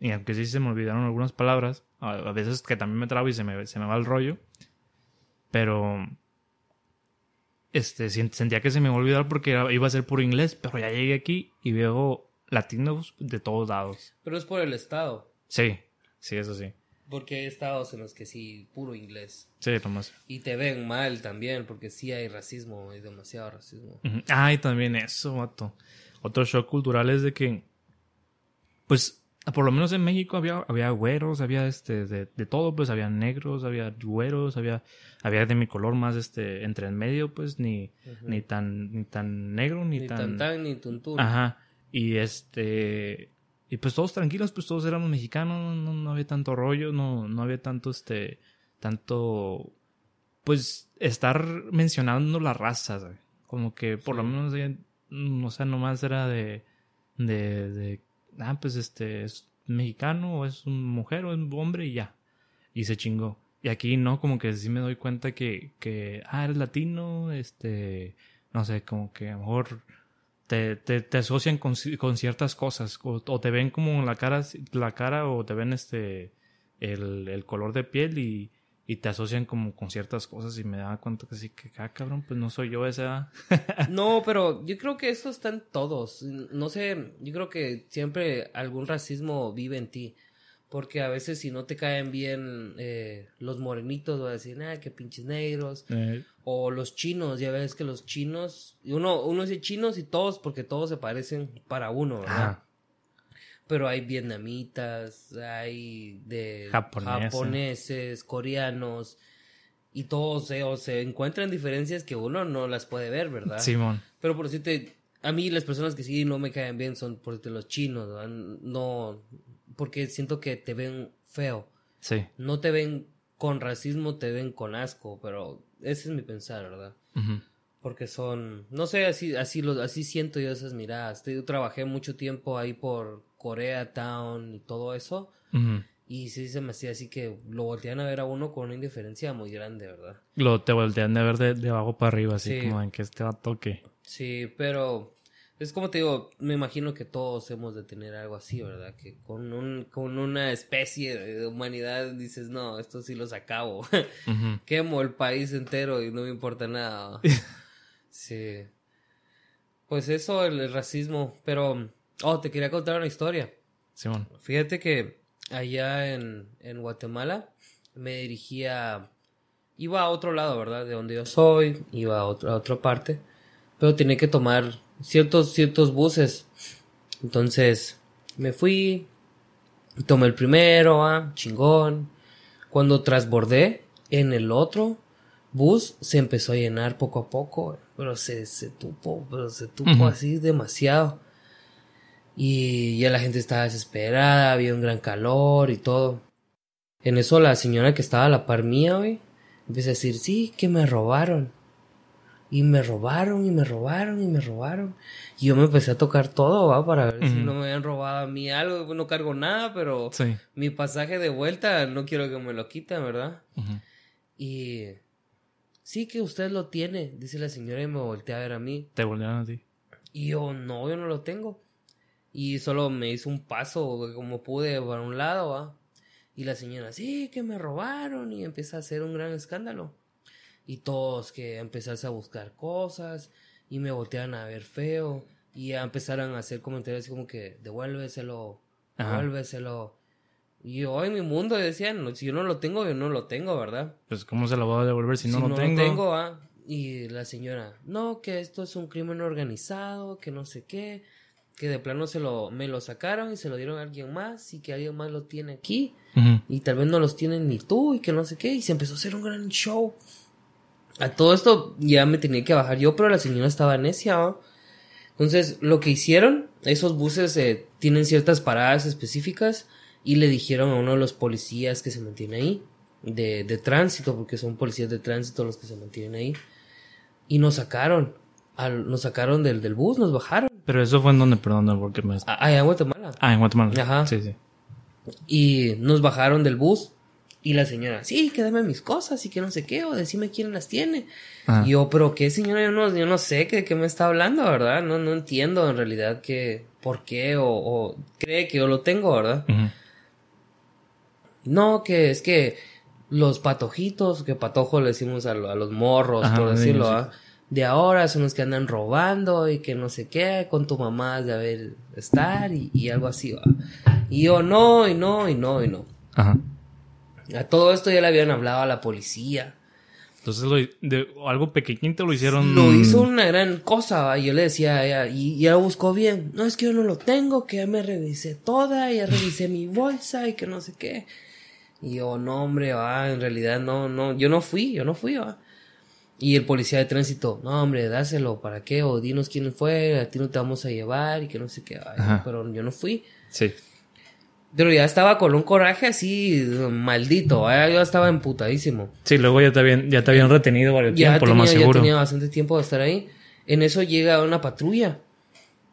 Y aunque sí se me olvidaron algunas palabras, a, veces que también me trabo y se me, se me va el rollo, pero este, sentía que se me iba a olvidar porque iba a ser puro inglés, pero ya llegué aquí y veo latinos de todos lados. Pero es por el estado. Sí, sí, eso sí. Porque hay estados en los que sí, puro inglés. Sí, Tomás. Y te ven mal también, porque sí hay racismo, hay demasiado racismo. Ah, y también eso, vato. Otro shock cultural es de que, pues, por lo menos en México había, había güeros, había este, de, de, todo, pues había negros, había güeros, había, había de mi color más este, entre el medio, pues, ni, ni tan, ni tan negro, ni, tan. tan ni tuntún. Ajá. Y este, y pues todos tranquilos, pues todos éramos mexicanos, no, no había tanto rollo, no, no había tanto este, tanto, pues, estar mencionando las razas, como que por lo menos, o sea, nomás era de, de, de ah, pues este es mexicano o es un mujer o es un hombre y ya. Y se chingó. Y aquí no, como que sí me doy cuenta que, que ah, eres latino, este, no sé, como que a lo mejor te, te, te asocian con, con, ciertas cosas o, te ven como la cara, la cara o te ven este, el, el color de piel y, y te asocian como con ciertas cosas y me da cuenta que sí, que ah, cabrón, pues no soy yo esa. no, pero yo creo que eso está en todos. No sé, yo creo que siempre algún racismo vive en ti. Porque a veces si no te caen bien eh, los morenitos, va a decir, ah, qué pinches negros. Eh. O los chinos, ya ves que los chinos, uno, uno dice chinos y todos, porque todos se parecen para uno, ¿verdad? Pero hay vietnamitas, hay de japoneses, coreanos, y todos o se encuentran diferencias que uno no las puede ver, ¿verdad? Simón. Pero por decirte, a mí las personas que sí no me caen bien son por decirte, los chinos, ¿verdad? no, porque siento que te ven feo. Sí. No te ven con racismo, te ven con asco, pero ese es mi pensar, ¿verdad? Porque son, no sé, así, así, lo, así siento yo esas miradas. Yo trabajé mucho tiempo ahí por Koreatown y todo eso. Y sí se me hacía así que lo voltean a ver a uno con una indiferencia muy grande, ¿verdad? Lo te voltean de ver de, de abajo para arriba, así Sí. como en que este vato que. Sí, pero es como te digo, me imagino que todos hemos de tener algo así, ¿verdad? Que con, un, con una especie de humanidad dices, no, esto sí los acabo. Quemo el país entero y no me importa nada. sí. Pues eso, el, el racismo. Pero, oh, te quería contar una historia. Simón. Fíjate que allá en, en Guatemala me dirigía, iba a otro lado, ¿verdad? De donde yo soy, iba a, otro- a otra parte, pero tenía que tomar ciertos, ciertos buses. Entonces me fui, tomé el primero, ah, chingón. Cuando trasbordé en el otro bus, se empezó a llenar poco a poco, pero se, se tupo, pero se tupo así demasiado. Y ya la gente estaba desesperada, había un gran calor y todo. En eso la señora que estaba a la par mía, güey, empieza a decir, sí, que me robaron. Y me robaron, y me robaron, y me robaron. Y yo me empecé a tocar todo, va, para ver si no me habían robado a mí algo. No cargo nada, pero Sí. mi pasaje de vuelta no quiero que me lo quiten, ¿verdad? Y sí que usted lo tiene, dice la señora y me voltea a ver a mí. Te voltean a ti. Y yo, no, yo no lo tengo. Y solo me hizo un paso como pude para un lado, ¿va? Y la señora, sí, que me robaron. Y empieza a hacer un gran escándalo. Y todos que empezaron a buscar cosas. Y me voltearon a ver feo. Y ya empezaron a hacer comentarios así como que, devuélveselo, Ajá. devuélveselo. Y yo en mi mundo decían, no, si yo no lo tengo, yo no lo tengo, ¿verdad? Pues, ¿cómo se lo voy a devolver si no lo tengo? tengo, ah. Y la señora, no, que esto es un crimen organizado, que no sé qué, que de plano se lo, me lo sacaron y se lo dieron a alguien más y que alguien más lo tiene aquí y tal vez no los tienen ni tú y que no sé qué y se empezó a hacer un gran show. A todo esto ya me tenía que bajar yo, pero la señora estaba necia. Entonces, lo que hicieron, esos buses eh, tienen ciertas paradas específicas y le dijeron a uno de los policías que se mantiene ahí, de, de tránsito, porque son policías de tránsito los que se mantienen ahí, y nos sacaron, al, nos sacaron del, del bus, nos bajaron. Pero eso fue en donde, perdón, porque me... a- Allá en Guatemala. Ah, en Guatemala. Ajá. Sí, sí. Y nos bajaron del bus. Y la señora, sí, que dame mis cosas y que no sé qué, o decime quién las tiene. Ajá. Y yo, pero qué señora, yo no, yo no sé qué, de qué me está hablando, ¿verdad? No, no entiendo en realidad que, por qué, o, o cree que yo lo tengo, ¿verdad? No, que es que los patojitos, que patojo le decimos a, lo- a los morros, Ajá, por sí, decirlo, sí. ¿ah? De ahora son los que andan robando y que no sé qué, con tu mamá de haber estar y, y algo así, ¿va? Y yo, no, y no, y no, y no. Ajá. A todo esto ya le habían hablado a la policía. Entonces, lo, de, algo pequeñito lo hicieron... Lo hizo una gran cosa, ¿va? y yo le decía a ella, y y ella buscó bien, no es que yo no lo tengo, que ya me revisé toda, ya revisé mi bolsa y que no sé qué. Y yo, no hombre, va, en realidad no, no, yo no fui, yo no fui, va. Y el policía de tránsito, no hombre, dáselo, ¿para qué? O dinos quién fue, a ti no te vamos a llevar y que no sé qué. Ajá. pero yo no fui. Sí. Pero ya estaba con un coraje así, maldito, ¿va? yo estaba emputadísimo. Sí, luego ya te habían, ya te habían retenido varios ya tiempo, tenía, lo más ya seguro. tenía bastante tiempo de estar ahí. En eso llega una patrulla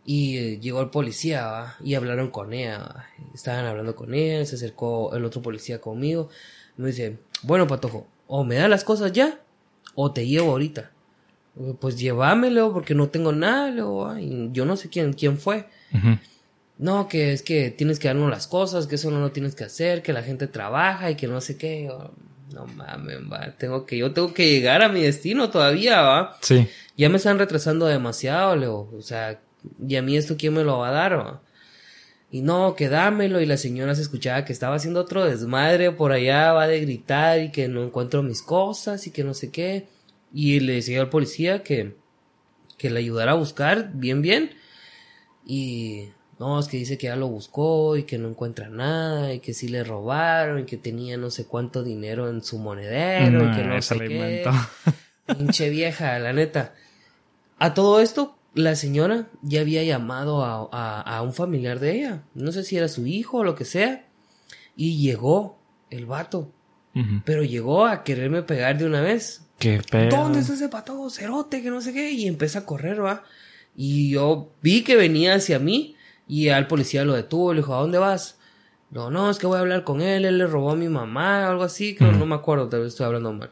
y eh, llegó el policía ¿va? y hablaron con ella. ¿va? Estaban hablando con ella, se acercó el otro policía conmigo. Me dice, bueno, Patojo, o me da las cosas ya o te llevo ahorita. Pues llévamelo porque no tengo nada, le digo, "Ah, y yo no sé quién, quién fue. No, que es que tienes que darnos las cosas, que eso no lo tienes que hacer, que la gente trabaja y que no sé qué. Yo, no mames, va, tengo que, yo tengo que llegar a mi destino todavía, va. Sí. Ya me están retrasando demasiado, Leo. O sea, y a mí esto quién me lo va a dar, va. Y no, que dámelo. Y la señora se escuchaba que estaba haciendo otro desmadre por allá, va de gritar y que no encuentro mis cosas y que no sé qué. Y le decía al policía que, que le ayudara a buscar bien, bien. Y no, es que dice que ya lo buscó y que no encuentra nada y que sí le robaron y que tenía no sé cuánto dinero en su monedero y que no sé qué. Pinche vieja, la neta. A todo esto, la señora ya había llamado a, a, un familiar de ella. No sé si era su hijo o lo que sea. Y llegó el vato. Pero llegó a quererme pegar de una vez. Qué pedo. ¿Dónde está ese pato cerote? Que no sé qué. Y empieza a correr, va. Y yo vi que venía hacia mí. Y al policía lo detuvo. Le dijo, ¿a dónde vas? No, no, es que voy a hablar con él. Él le robó a mi mamá, algo así. Que no me acuerdo, tal vez estoy hablando mal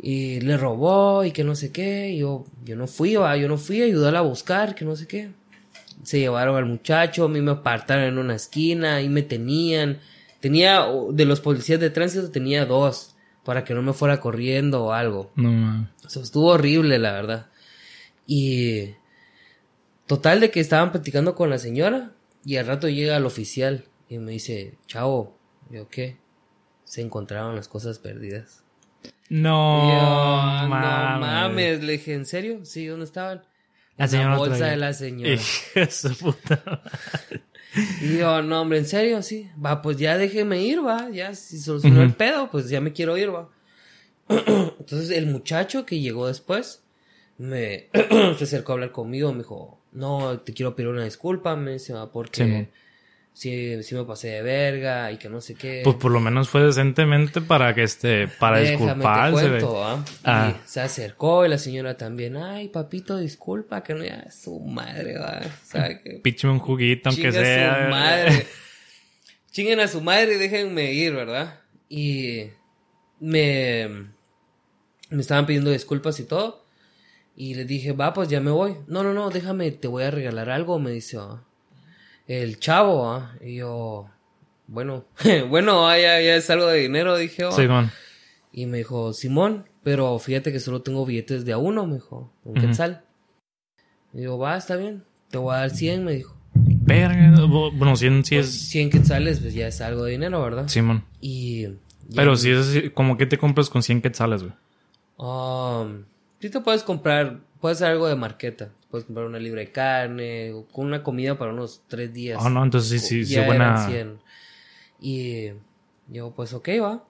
y le robó y que no sé qué. yo, yo no fui, ¿va? yo no fui a ayudarla a buscar, que no sé qué. Se llevaron al muchacho, a mí me apartaron en una esquina, y me tenían. Tenía, de los policías de tránsito tenía dos, para que no me fuera corriendo o algo. No, Eso estuvo horrible, la verdad. Y. Total de que estaban platicando con la señora, y al rato llega el oficial y me dice, chavo, yo qué, se encontraron las cosas perdidas. No, no mames. Le dije, ¿en serio? Sí, ¿dónde estaban? La, señora bolsa de la señora. puta Y yo, no, hombre, ¿en serio? Sí. Va, pues ya déjeme ir, va. Ya, si solucionó el pedo, pues ya me quiero ir, va. Entonces, el muchacho que llegó después me se acercó a hablar conmigo. Me dijo, no, te quiero pedir una disculpa, me dice, porque sí, sí me pasé de verga y que no sé qué. Pues por lo menos fue decentemente para que este, para disculparse. Cuento, ¿ah? ah. se acercó y la señora también, ay papito, disculpa, que no ya su madre, va. Pícheme un juguito, aunque sea. Su madre. Chinguen a su madre y déjenme ir, ¿verdad? Y me, me estaban pidiendo disculpas y todo. Y le dije, va, pues ya me voy. No, no, no, déjame, te voy a regalar algo, me dice. ¿ah? El chavo, ¿ah? y yo, bueno, bueno, ah, ya, ya es algo de dinero, dije, oh. Simón. Y me dijo, Simón, pero fíjate que solo tengo billetes de a uno, me dijo, un quetzal. Y digo, va, está bien, te voy a dar 100, me dijo. Verga, bueno, 100 sí pues, es... 100 quetzales, pues ya es algo de dinero, ¿verdad? Simón. Y... Pero si es como que te compras con 100 quetzales, güey. Um, sí te puedes comprar, puedes hacer algo de marqueta puedes comprar una libra de carne, o con una comida para unos tres días. Ah, no, entonces sí, sí, sí, buena. Y yo, pues, ok, va.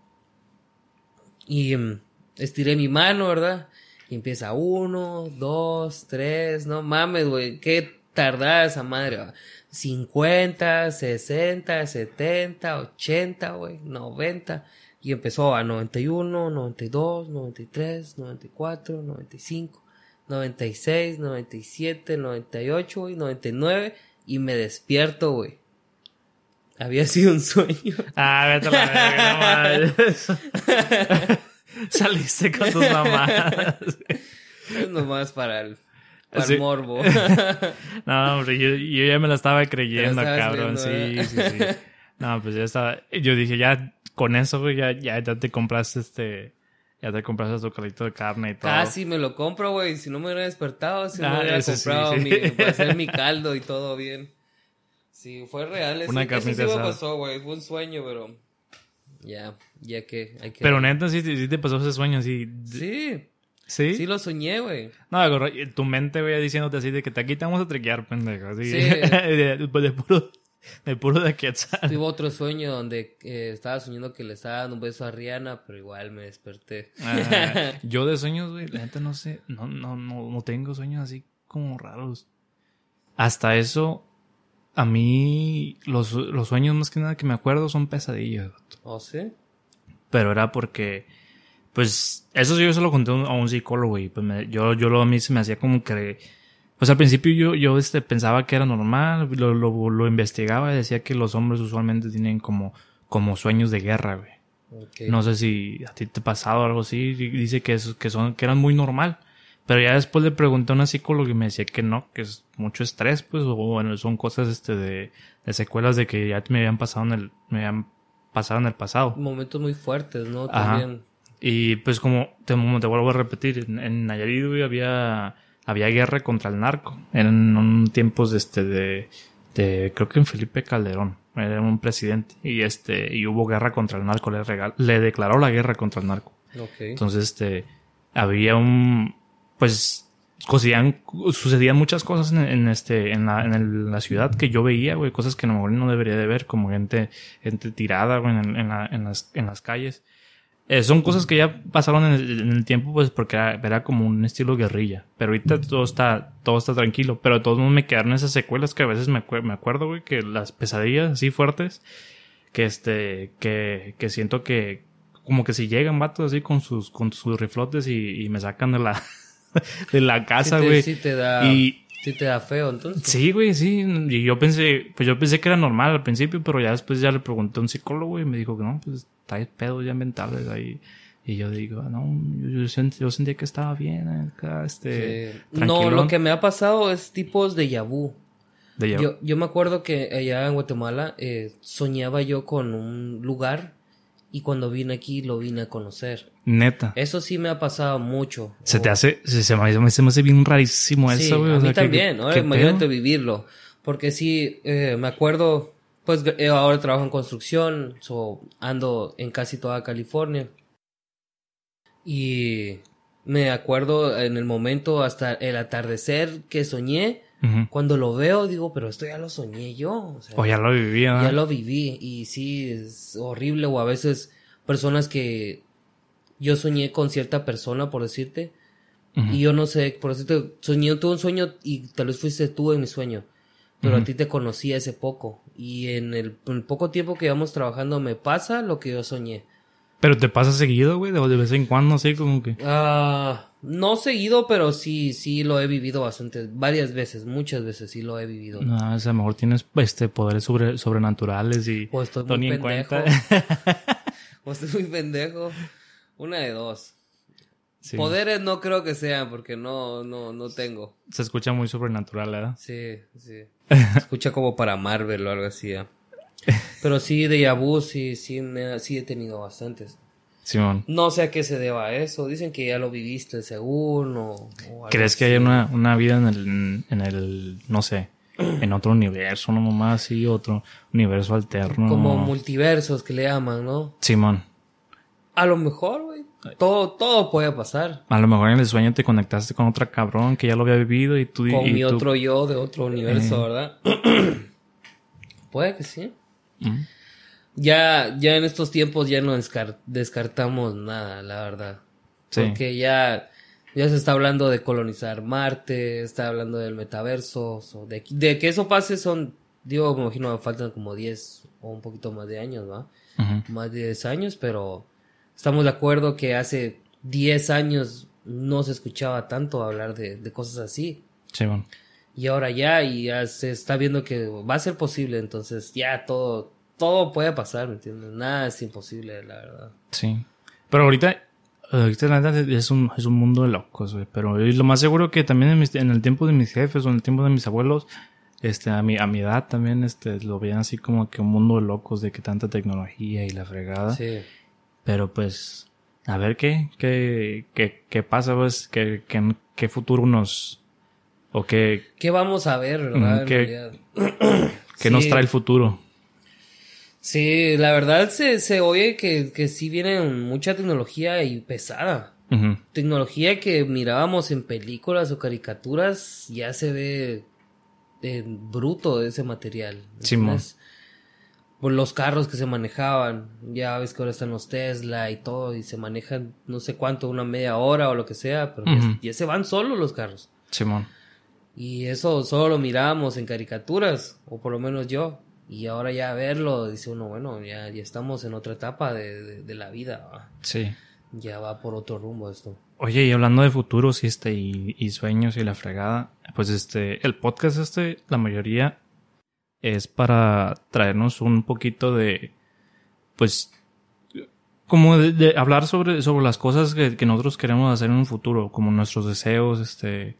Y mm, estiré mi mano, ¿verdad? Y empieza uno, dos, tres, no mames, güey, qué tardada esa madre, va. 50, 60, 70, 80, güey, 90. Y empezó a 91, 92, 93, 94, 95. 96, 97, 98, y 99 y me despierto, güey. Había sido un sueño. Ah, vete a la verga, no Saliste con tus mamás. Es nomás para el, para el morbo. no, hombre, yo, yo, ya me la estaba creyendo, cabrón. sí, sí, sí. No, pues ya estaba. Yo dije, ya con eso, güey, ya, ya, ya te compraste este ya te compraste tu calito de carne y todo. Casi me lo compro, güey. Si no me hubiera despertado, si no me ah, hubiera comprado Mi, para hacer mi caldo y todo bien. Sí, fue real. Una ese, sí me pasó, güey. Fue un sueño, pero... Ya, ya que hay que... Pero neta, sí, sí te pasó ese sueño así. Sí. ¿Sí? Sí lo soñé, güey. No, tu mente, güey, diciéndote así de que aquí te vamos a trequear, pendejo. Así. Sí. de, de, puro... De puro de Quetzal. Tuve otro sueño donde eh, estaba soñando que le estaba dando un beso a Rihanna, pero igual me desperté. Ah, yo de sueños, güey, la gente no sé, no, no, no, no tengo sueños así como raros. Hasta eso, a mí los, los sueños más que nada que me acuerdo son pesadillas. ¿Oh, sí? Pero era porque, pues, eso sí yo se lo conté a un psicólogo y pues yo, yo lo a mí se me hacía como que pues al principio yo, yo este, pensaba que era normal, lo, lo, lo investigaba y decía que los hombres usualmente tienen como, como sueños de guerra, güey. No sé si a ti te ha pasado algo así, dice que, es, que, son, que eran muy normal. Pero ya después le pregunté a una psicóloga y me decía que no, que es mucho estrés, pues, o bueno, son cosas este de, de secuelas de que ya me habían pasado en el, me habían pasado en el pasado. Momentos muy fuertes, ¿no? También. Y pues como te, te vuelvo a repetir, en, en Nayarit había había guerra contra el narco. Eran tiempos este de, de creo que en Felipe Calderón era un presidente y este y hubo guerra contra el narco le regal, le declaró la guerra contra el narco okay. entonces este había un pues sucedían, sucedían muchas cosas en, en este, en la, en el- la ciudad que yo veía, güey, cosas que a lo mejor no debería de ver, como gente, gente tirada, güey, en, en, la- en las, en las calles. Eh, son cosas que ya pasaron en el, en el tiempo, pues, porque era, era como un estilo guerrilla. Pero ahorita todo está, todo está tranquilo. Pero de todos modos me quedaron esas secuelas que a veces me, acuer- me acuerdo, güey, que las pesadillas así fuertes, que este, que, que siento que, como que si llegan vatos así con sus, con sus riflotes y, y me sacan de la, de la casa, sí te, güey. sí te da, Y sí te da feo, entonces. sí, güey, sí. Y yo pensé, pues yo pensé que era normal al principio, pero ya después ya le pregunté a un psicólogo y me dijo que no, pues está pedo ya mentales ahí. Y yo digo, no, yo, sent- yo sentí que estaba bien acá, este. Sí. No, lo que me ha pasado es tipos de yabú. De ya- Yo, yo me acuerdo que allá en Guatemala eh, soñaba yo con un lugar y cuando vine aquí lo vine a conocer. Neta. Eso sí me ha pasado mucho. Se te O- hace, se, se me, se me hace bien rarísimo Sí, eso, güey. a o mí sea, que- también, ¿no? ¿qué Imagínate pedo? vivirlo. Porque sí, eh, me acuerdo, pues eh, ahora trabajo en construcción, so, ando en casi toda California. Y me acuerdo en el momento hasta el atardecer que soñé, cuando lo veo digo, pero esto ya lo soñé yo. O sea, O ya lo vivía, ya ¿verdad? lo viví y sí, es horrible o a veces personas que yo soñé con cierta persona, por decirte, y yo no sé, por decirte, soñé, tuve un sueño y tal vez fuiste tú en mi sueño, pero a ti te conocí hace poco y en el, en el poco tiempo que llevamos trabajando me pasa lo que yo soñé. Pero te pasa seguido, güey, de, de vez en cuando, así como que. Ah, no seguido, pero sí, sí lo he vivido bastante, varias veces, muchas veces sí lo he vivido. No, o sea, a lo mejor tienes este poderes sobre, sobrenaturales y O estoy muy en pendejo. cuenta. o estoy muy pendejo. Una de dos. Sí. Poderes no creo que sean porque no, no, no tengo. Se escucha muy sobrenatural, ¿verdad? Sí, sí. Escucha como para Marvel o algo así. ¿eh? Pero sí, de Yabu sí, sí, me, sí he tenido bastantes. Simón. No sé a qué se deba a eso. Dicen que ya lo viviste según o, o ¿Crees que así. hay una, una vida en el, en el, no sé, en otro universo, no más así, otro universo alterno? Como multiversos que le llaman, ¿no? Simón. A lo mejor. Todo, todo puede pasar. A lo mejor en el sueño te conectaste con otra cabrón que ya lo había vivido y tú... Con y mi tú- otro yo de otro universo, Eh. ¿verdad? puede que sí. Mm. Ya, ya en estos tiempos ya no descar- descartamos nada, la verdad. Sí. Porque ya, ya se está hablando de colonizar Marte, está hablando del metaverso, so, de, de que eso pase son, digo, me imagino faltan como 10 o un poquito más de años, ¿va? Más de 10 años, pero estamos de acuerdo que hace 10 años no se escuchaba tanto hablar de, de cosas así. Simón. Y ahora ya, y ya se está viendo que va a ser posible, entonces ya todo, todo puede pasar, ¿me entiendes? Nada es imposible, la verdad. Sí. Pero ahorita, ahorita es un, es un mundo de locos, güey. Pero lo más seguro que también en, mis- en el tiempo de mis jefes o en el tiempo de mis abuelos, este, a mi, a mi edad también, este, lo veían así como que un mundo de locos de que tanta tecnología y la fregada. Sí. Pero pues, a ver qué, qué, qué, qué pasa, pues, qué, qué, qué futuro nos, o qué, ¿Qué vamos a ver, verdad? ¿qué- qué nos Sí. trae el futuro. Sí, la verdad se, se oye que, que sí viene mucha tecnología y pesada. Tecnología que mirábamos en películas o caricaturas, ya se ve en bruto ese material. Simón. ¿entiendes? Por los carros que se manejaban, ya ves que ahora están los Tesla y todo, y se manejan no sé cuánto, una media hora o lo que sea, pero ya- se van solos los carros. Simón. Y eso solo lo mirábamos en caricaturas, o por lo menos yo. Y ahora ya verlo, dice uno, bueno, ya, ya estamos en otra etapa de, de- de la vida. ¿va? Sí. Ya va por otro rumbo esto. Oye, y hablando de futuros y este, y, y sueños y la fregada, pues este, el podcast este, la mayoría es para traernos un poquito de, pues, como de, de hablar sobre, sobre las cosas que, nosotros queremos hacer en un futuro, como nuestros deseos, este,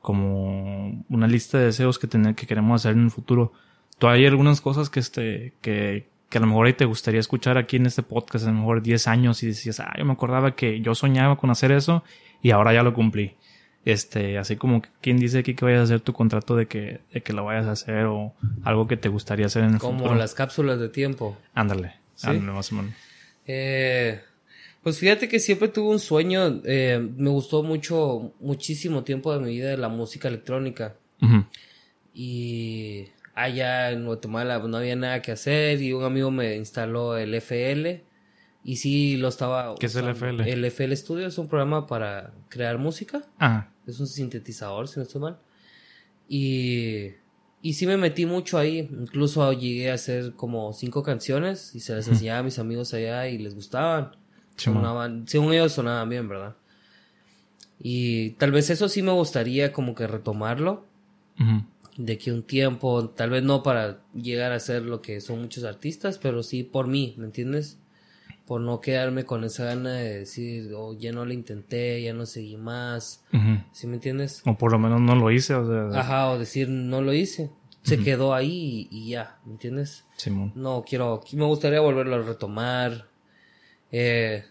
como una lista de deseos que tener, que queremos hacer en un futuro. Tú hay algunas cosas que este, que, que a lo mejor te gustaría escuchar aquí en este podcast, a lo mejor 10 años y decías, ah, yo me acordaba que yo soñaba con hacer eso y ahora ya lo cumplí. Este, así como quien dice aquí que vayas a hacer tu contrato de que, de que lo vayas a hacer o algo que te gustaría hacer en el Como futuro. las cápsulas de tiempo. Ándale, ¿Sí? ándale, más o menos. Eh, Pues fíjate que siempre tuve un sueño, eh, me gustó mucho, muchísimo tiempo de mi vida la música electrónica. Y allá en Guatemala no había nada que hacer y un amigo me instaló el FL y sí lo estaba... ¿Qué es el FL? El FL Studio es un programa para crear música. Ah. Es un sintetizador, si no estoy mal. Y, y sí me metí mucho ahí. Incluso llegué a hacer como cinco canciones y se las enseñaba a mis amigos allá y les gustaban. Sonaban, según ellos sonaban bien, ¿verdad? Y tal vez eso sí me gustaría como que retomarlo. De que un tiempo, tal vez no para llegar a ser lo que son muchos artistas, pero sí por mí, ¿me entiendes? Por no quedarme con esa gana de decir, oh, ya no lo intenté, ya no seguí más. ¿Sí me entiendes? O por lo menos no lo hice, o sea. Ajá, o decir, no lo hice. Se quedó ahí y, ya, ¿me entiendes? Simón. No, quiero, me gustaría volverlo a retomar. Eh,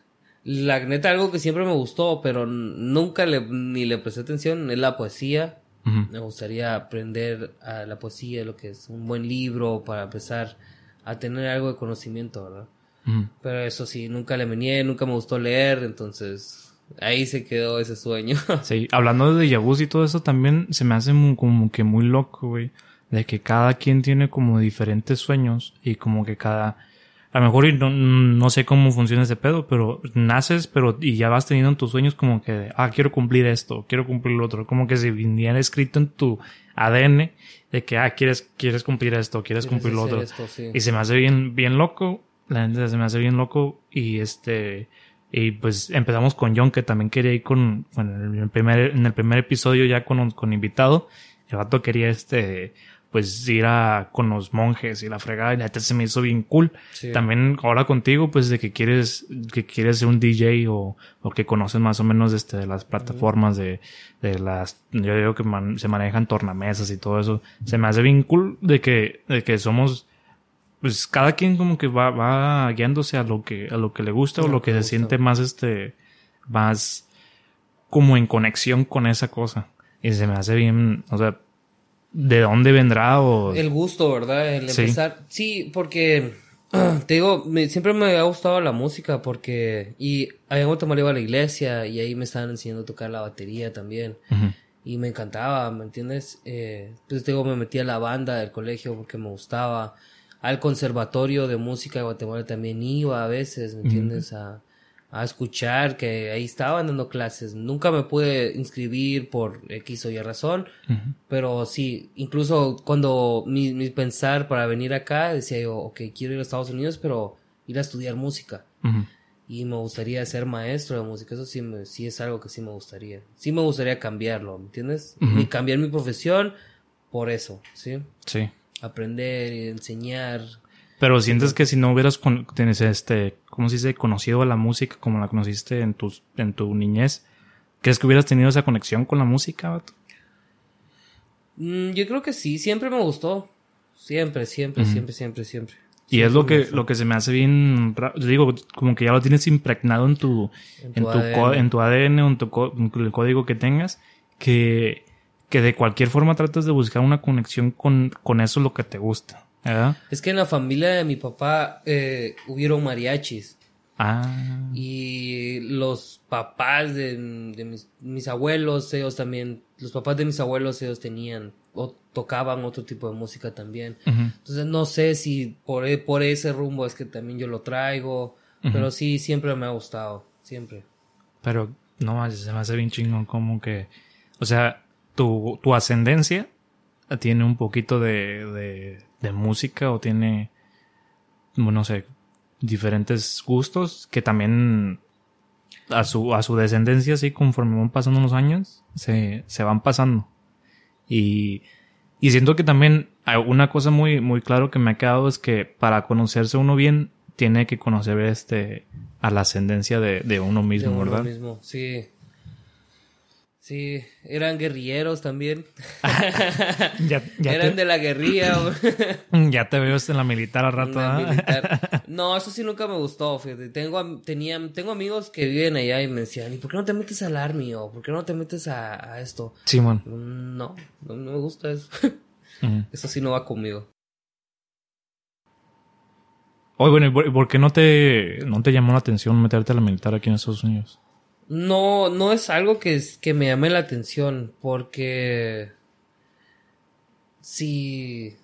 la neta, algo que siempre me gustó, pero nunca le, ni le presté atención, es la poesía. Me gustaría aprender a la poesía, lo que es un buen libro para empezar a tener algo de conocimiento, ¿verdad? Pero eso sí, nunca le venía, nunca me gustó leer, entonces ahí se quedó ese sueño. sí, hablando de Yabus y todo eso también se me hace como que muy loco, güey. De que cada quien tiene como diferentes sueños y como que cada... A lo mejor no, no sé cómo funciona ese pedo, pero naces, pero y ya vas teniendo en tus sueños como que, ah, quiero cumplir esto, quiero cumplir lo otro. Como que si viniera escrito en tu ADN de que, ah, quieres, quieres cumplir esto, quieres, cumplir lo otro. Y se me hace bien, bien loco la gente se me hace bien loco y este y pues empezamos con John que también quería ir con bueno, en el primer en el primer episodio ya con, con invitado. El vato quería este pues ir a con los monjes y la fregada y la se me hizo bien cool. También ahora contigo pues de que quieres que quieres ser un DJ o, o que conoces más o menos este de las plataformas de, de las yo digo que se manejan tornamesas y todo eso. Se me hace bien cool de que de que somos pues cada quien como que va, va guiándose a lo que, a lo que le gusta o lo que se siente más este, más como en conexión con esa cosa. Y se me hace bien, o sea, ¿de dónde vendrá o...? El gusto, ¿verdad? El empezar. Sí, porque, te digo, siempre me ha gustado la música porque, y en Guatemala iba a la iglesia y ahí me estaban enseñando a tocar la batería también. Y me encantaba, ¿me entiendes? Eh, pues te digo, me metí a la banda del colegio porque me gustaba al conservatorio de música de Guatemala también iba a veces, ¿me entiendes? a, a, escuchar que ahí estaban dando clases. Nunca me pude inscribir por X o Y razón, pero sí, incluso cuando mi, mi, pensar para venir acá, decía yo, ok, quiero ir a Estados Unidos, pero ir a estudiar música. Y me gustaría ser maestro de música, eso sí, me, sí es algo que sí me gustaría. Sí me gustaría cambiarlo, ¿me entiendes? Y cambiar mi profesión por eso, ¿sí? Sí aprender enseñar. Pero sientes que si no hubieras tienes este, ¿cómo se dice? conocido a la música como la conociste en tu, en tu niñez, ¿crees que hubieras tenido esa conexión con la música? Mm, yo creo que sí, siempre me gustó. Siempre, siempre, siempre, siempre, siempre. Y es lo que, lo que se me hace bien, digo, como que ya lo tienes impregnado en tu, en tu, ADN. en tu ADN, en tu el código que tengas, que que de cualquier forma tratas de buscar una conexión con, con eso lo que te gusta. ¿verdad? Es que en la familia de mi papá eh, hubieron mariachis. Ah. Y los papás de, mis, abuelos, ellos también, los papás de mis abuelos, ellos tenían o tocaban otro tipo de música también. Entonces no sé si por, por ese rumbo es que también yo lo traigo, pero sí, siempre me ha gustado, siempre. Pero no, se me hace bien chingón como que, o sea, tu, tu ascendencia tiene un poquito de, de, música o tiene, no sé, diferentes gustos que también a su, a su descendencia, sí, conforme van pasando los años, se, se van pasando. Y, y siento que también una cosa muy, muy claro que me ha quedado es que para conocerse uno bien, tiene que conocer este, a la ascendencia de, de uno mismo, de uno Mismo, sí. Sí, eran guerrilleros también. eran de la guerrilla. ya te veo en la militar al rato. No, eso sí nunca me gustó. Fíjate. Tengo, tenía, tengo amigos que viven allá y me decían, ¿y por qué no te metes al army o por qué no te metes a, esto? Simón. no, no, me gusta eso. Eso sí no va conmigo. Oye, bueno, ¿y por, por qué no te, no te llamó la atención meterte a la militar aquí en Estados Unidos? No, no es algo que, es- que me llame la atención, porque si,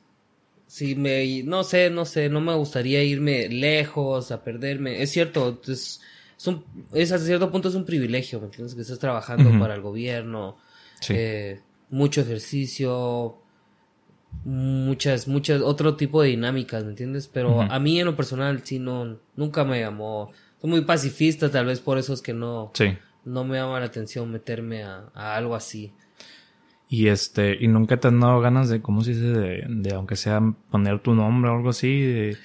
si me, no sé, no sé, no me gustaría irme lejos, a perderme. Es cierto, es, es, un, es hasta cierto punto es un privilegio, ¿me entiendes? Que estás trabajando para el gobierno, Sí. eh, mucho ejercicio, muchas, muchas, otro tipo de dinámicas, ¿me entiendes? Pero a mí en lo personal sí no, nunca me llamó. Soy muy pacifista, tal vez por eso es que no, Sí. no me llama la atención meterme a, a algo así. Y este, y nunca te han dado ganas de, ¿cómo se dice? De, de aunque sea poner tu nombre o algo así, de,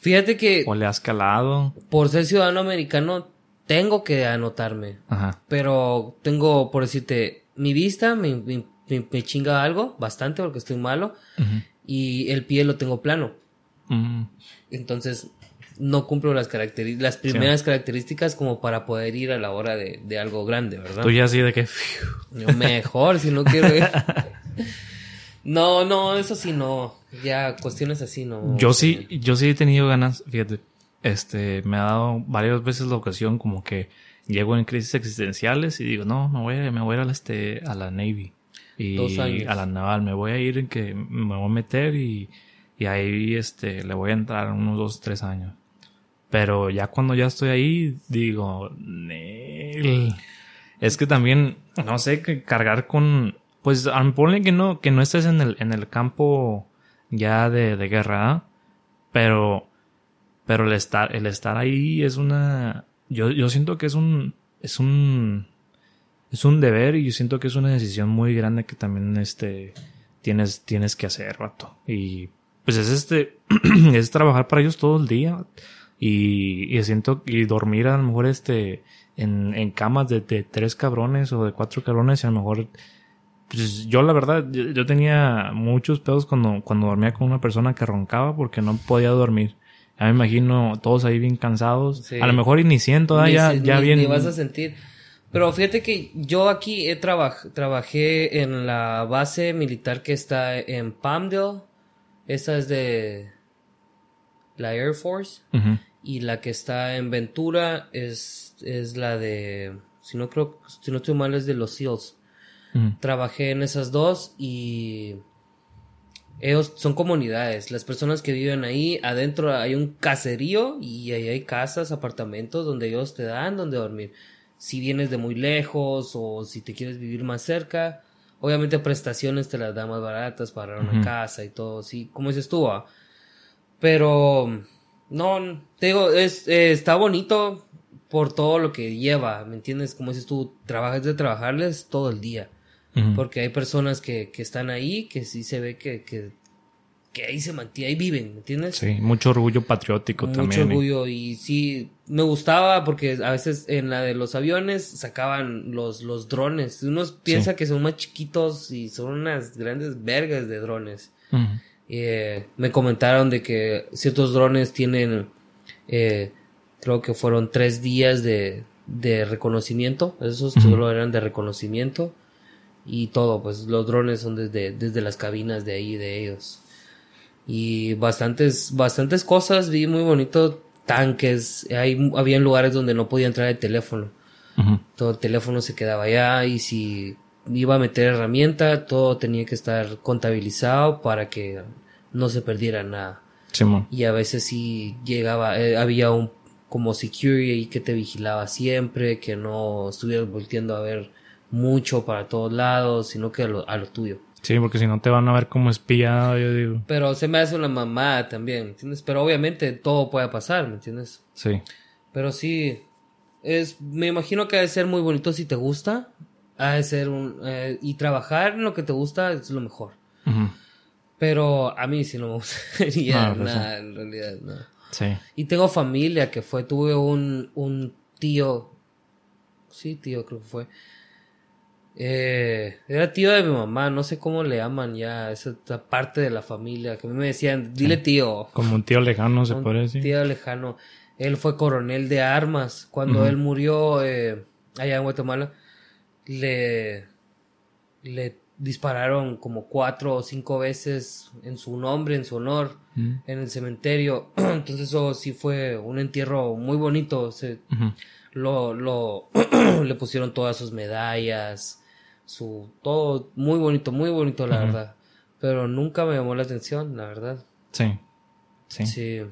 Fíjate que o le has calado. por ser ciudadano americano tengo que anotarme, Ajá. pero tengo, por decirte, mi vista me, me- me- me chinga algo, bastante porque estoy malo, Ujú. y el pie lo tengo plano. Mm, Entonces no cumplo las características, las primeras características como para poder ir a la hora de, de algo grande, ¿verdad? Tú ya así de que, mejor si no quiero ir. No, no, eso sí no. Ya cuestiones así no. Yo sí, yo sí he tenido ganas, fíjate, este, me ha dado varias veces la ocasión como que llego en crisis existenciales y digo, no, me voy a, me voy a ir a la, este, a la Navy. Y Dos años. a la naval, me voy a ir en que me voy a meter y, y ahí, este, le voy a entrar unos dos, tres años. Pero ya cuando ya estoy ahí, digo, es que también, no sé, cargar con, pues, ponle que no, que no estés en el, en el campo ya de, de guerra, pero, pero el estar, el estar ahí es una, yo, yo siento que es un, es un, es un deber y yo siento que es una decisión muy grande que también, este, tienes, tienes que hacer, rato. Y, pues es este, es trabajar para ellos todo el día y, y siento, y dormir a lo mejor este, en, en camas de, de tres cabrones o de cuatro cabrones y a lo mejor pues yo la verdad, yo, yo tenía muchos pedos cuando, cuando dormía con una persona que roncaba porque no podía dormir. Ya me imagino todos ahí bien cansados. Sí. A lo mejor y ni siento, ah, Ni ya, se- ya ni- bien. ni vas a sentir. Pero fíjate que yo aquí he trabaj trabajé en la base militar que está en Palmdale. Esa es de la Air Force. Ujú, Y la que está en Ventura es, es la de, si no creo, si no estoy mal es de los SEALs. Trabajé en esas dos y ellos son comunidades. Las personas que viven ahí, adentro hay un caserío y ahí hay casas, apartamentos donde ellos te dan donde dormir. Si vienes de muy lejos o si te quieres vivir más cerca, obviamente prestaciones te las dan más baratas para una casa y todo, sí, como dices tú, ah. Pero no, te digo, es, eh, está bonito por todo lo que lleva, ¿me entiendes? Como dices tú, trabajas de trabajarles todo el día. Porque hay personas que, que están ahí, que sí se ve que, que, que ahí se mantienen, ahí viven, ¿me entiendes? Sí, mucho orgullo patriótico Mucho también. y- orgullo y sí, me gustaba porque a veces en la de los aviones sacaban los, los drones. Uno piensa que son más chiquitos y son unas grandes vergas de drones. Eh, me comentaron de que ciertos drones tienen, eh, creo que fueron tres días de, de reconocimiento. Esos solo eran de reconocimiento. Y todo, pues los drones son desde, desde las cabinas de ahí, de ellos. Y bastantes, bastantes cosas, vi muy bonito, tanques, hay, había lugares donde no podía entrar el teléfono todo el teléfono se quedaba allá y si iba a meter herramienta, todo tenía que estar contabilizado para que no se perdiera nada. Simón. Y a veces sí llegaba, eh, había un como security ahí que te vigilaba siempre, que no estuvieras volteando a ver mucho para todos lados, sino que a lo, a lo tuyo. Sí, porque si no te van a ver como espía, yo digo. Pero se me hace una mamada también, ¿me entiendes? Pero obviamente todo puede pasar, ¿me entiendes? Sí. Pero sí, es, me imagino que ha de ser muy bonito si te gusta. Ha de ser un, eh, y trabajar en lo que te gusta es lo mejor. Pero a mí sí no me gustaría No, pues nada, en realidad, no. Sí. Y tengo familia que fue, tuve un, un tío, sí, tío creo que fue. Eh, era tío de mi mamá, no sé cómo le llaman ya, esa parte de la familia, que a mí me decían, dile tío. Como un tío lejano, se puede decir. tío lejano. Él fue coronel de armas. Cuando él murió eh, allá en Guatemala, le, le, dispararon como cuatro o cinco veces en su nombre, en su honor, en el cementerio. Entonces eso sí fue un entierro muy bonito. Se, lo, lo le pusieron todas sus medallas, su todo muy bonito, muy bonito la verdad. Pero nunca me llamó la atención, la verdad. Sí. Sí.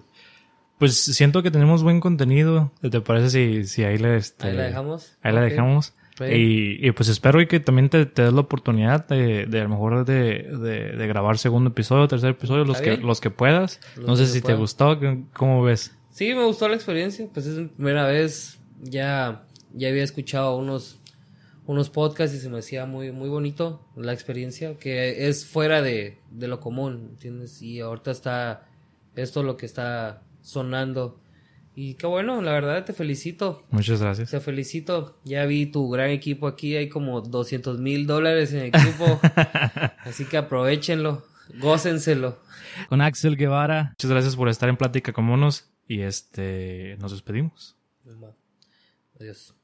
Pues siento que tenemos buen contenido. ¿Te parece si, si ahí, le, este, ahí la dejamos? Ahí la dejamos. Y, y, pues espero y que también te, te des la oportunidad de, de a lo mejor de, de, de, grabar segundo episodio, tercer episodio, los que, los que puedas. no sé si te gustó, ¿cómo ves? Sí, me gustó la experiencia. Pues es la primera vez. Ya, ya había escuchado unos, unos podcasts y se me hacía muy, muy bonito la experiencia, que es fuera de, de lo común, ¿entiendes? Y ahorita está esto lo que está sonando y qué bueno, la verdad te felicito. Muchas gracias. Te felicito. Ya vi tu gran equipo aquí, hay como 200 mil dólares en equipo. Así que aprovechenlo, gócenselo. Con Axel Guevara. Muchas gracias por estar en Plática con Monos y este nos despedimos. Adiós.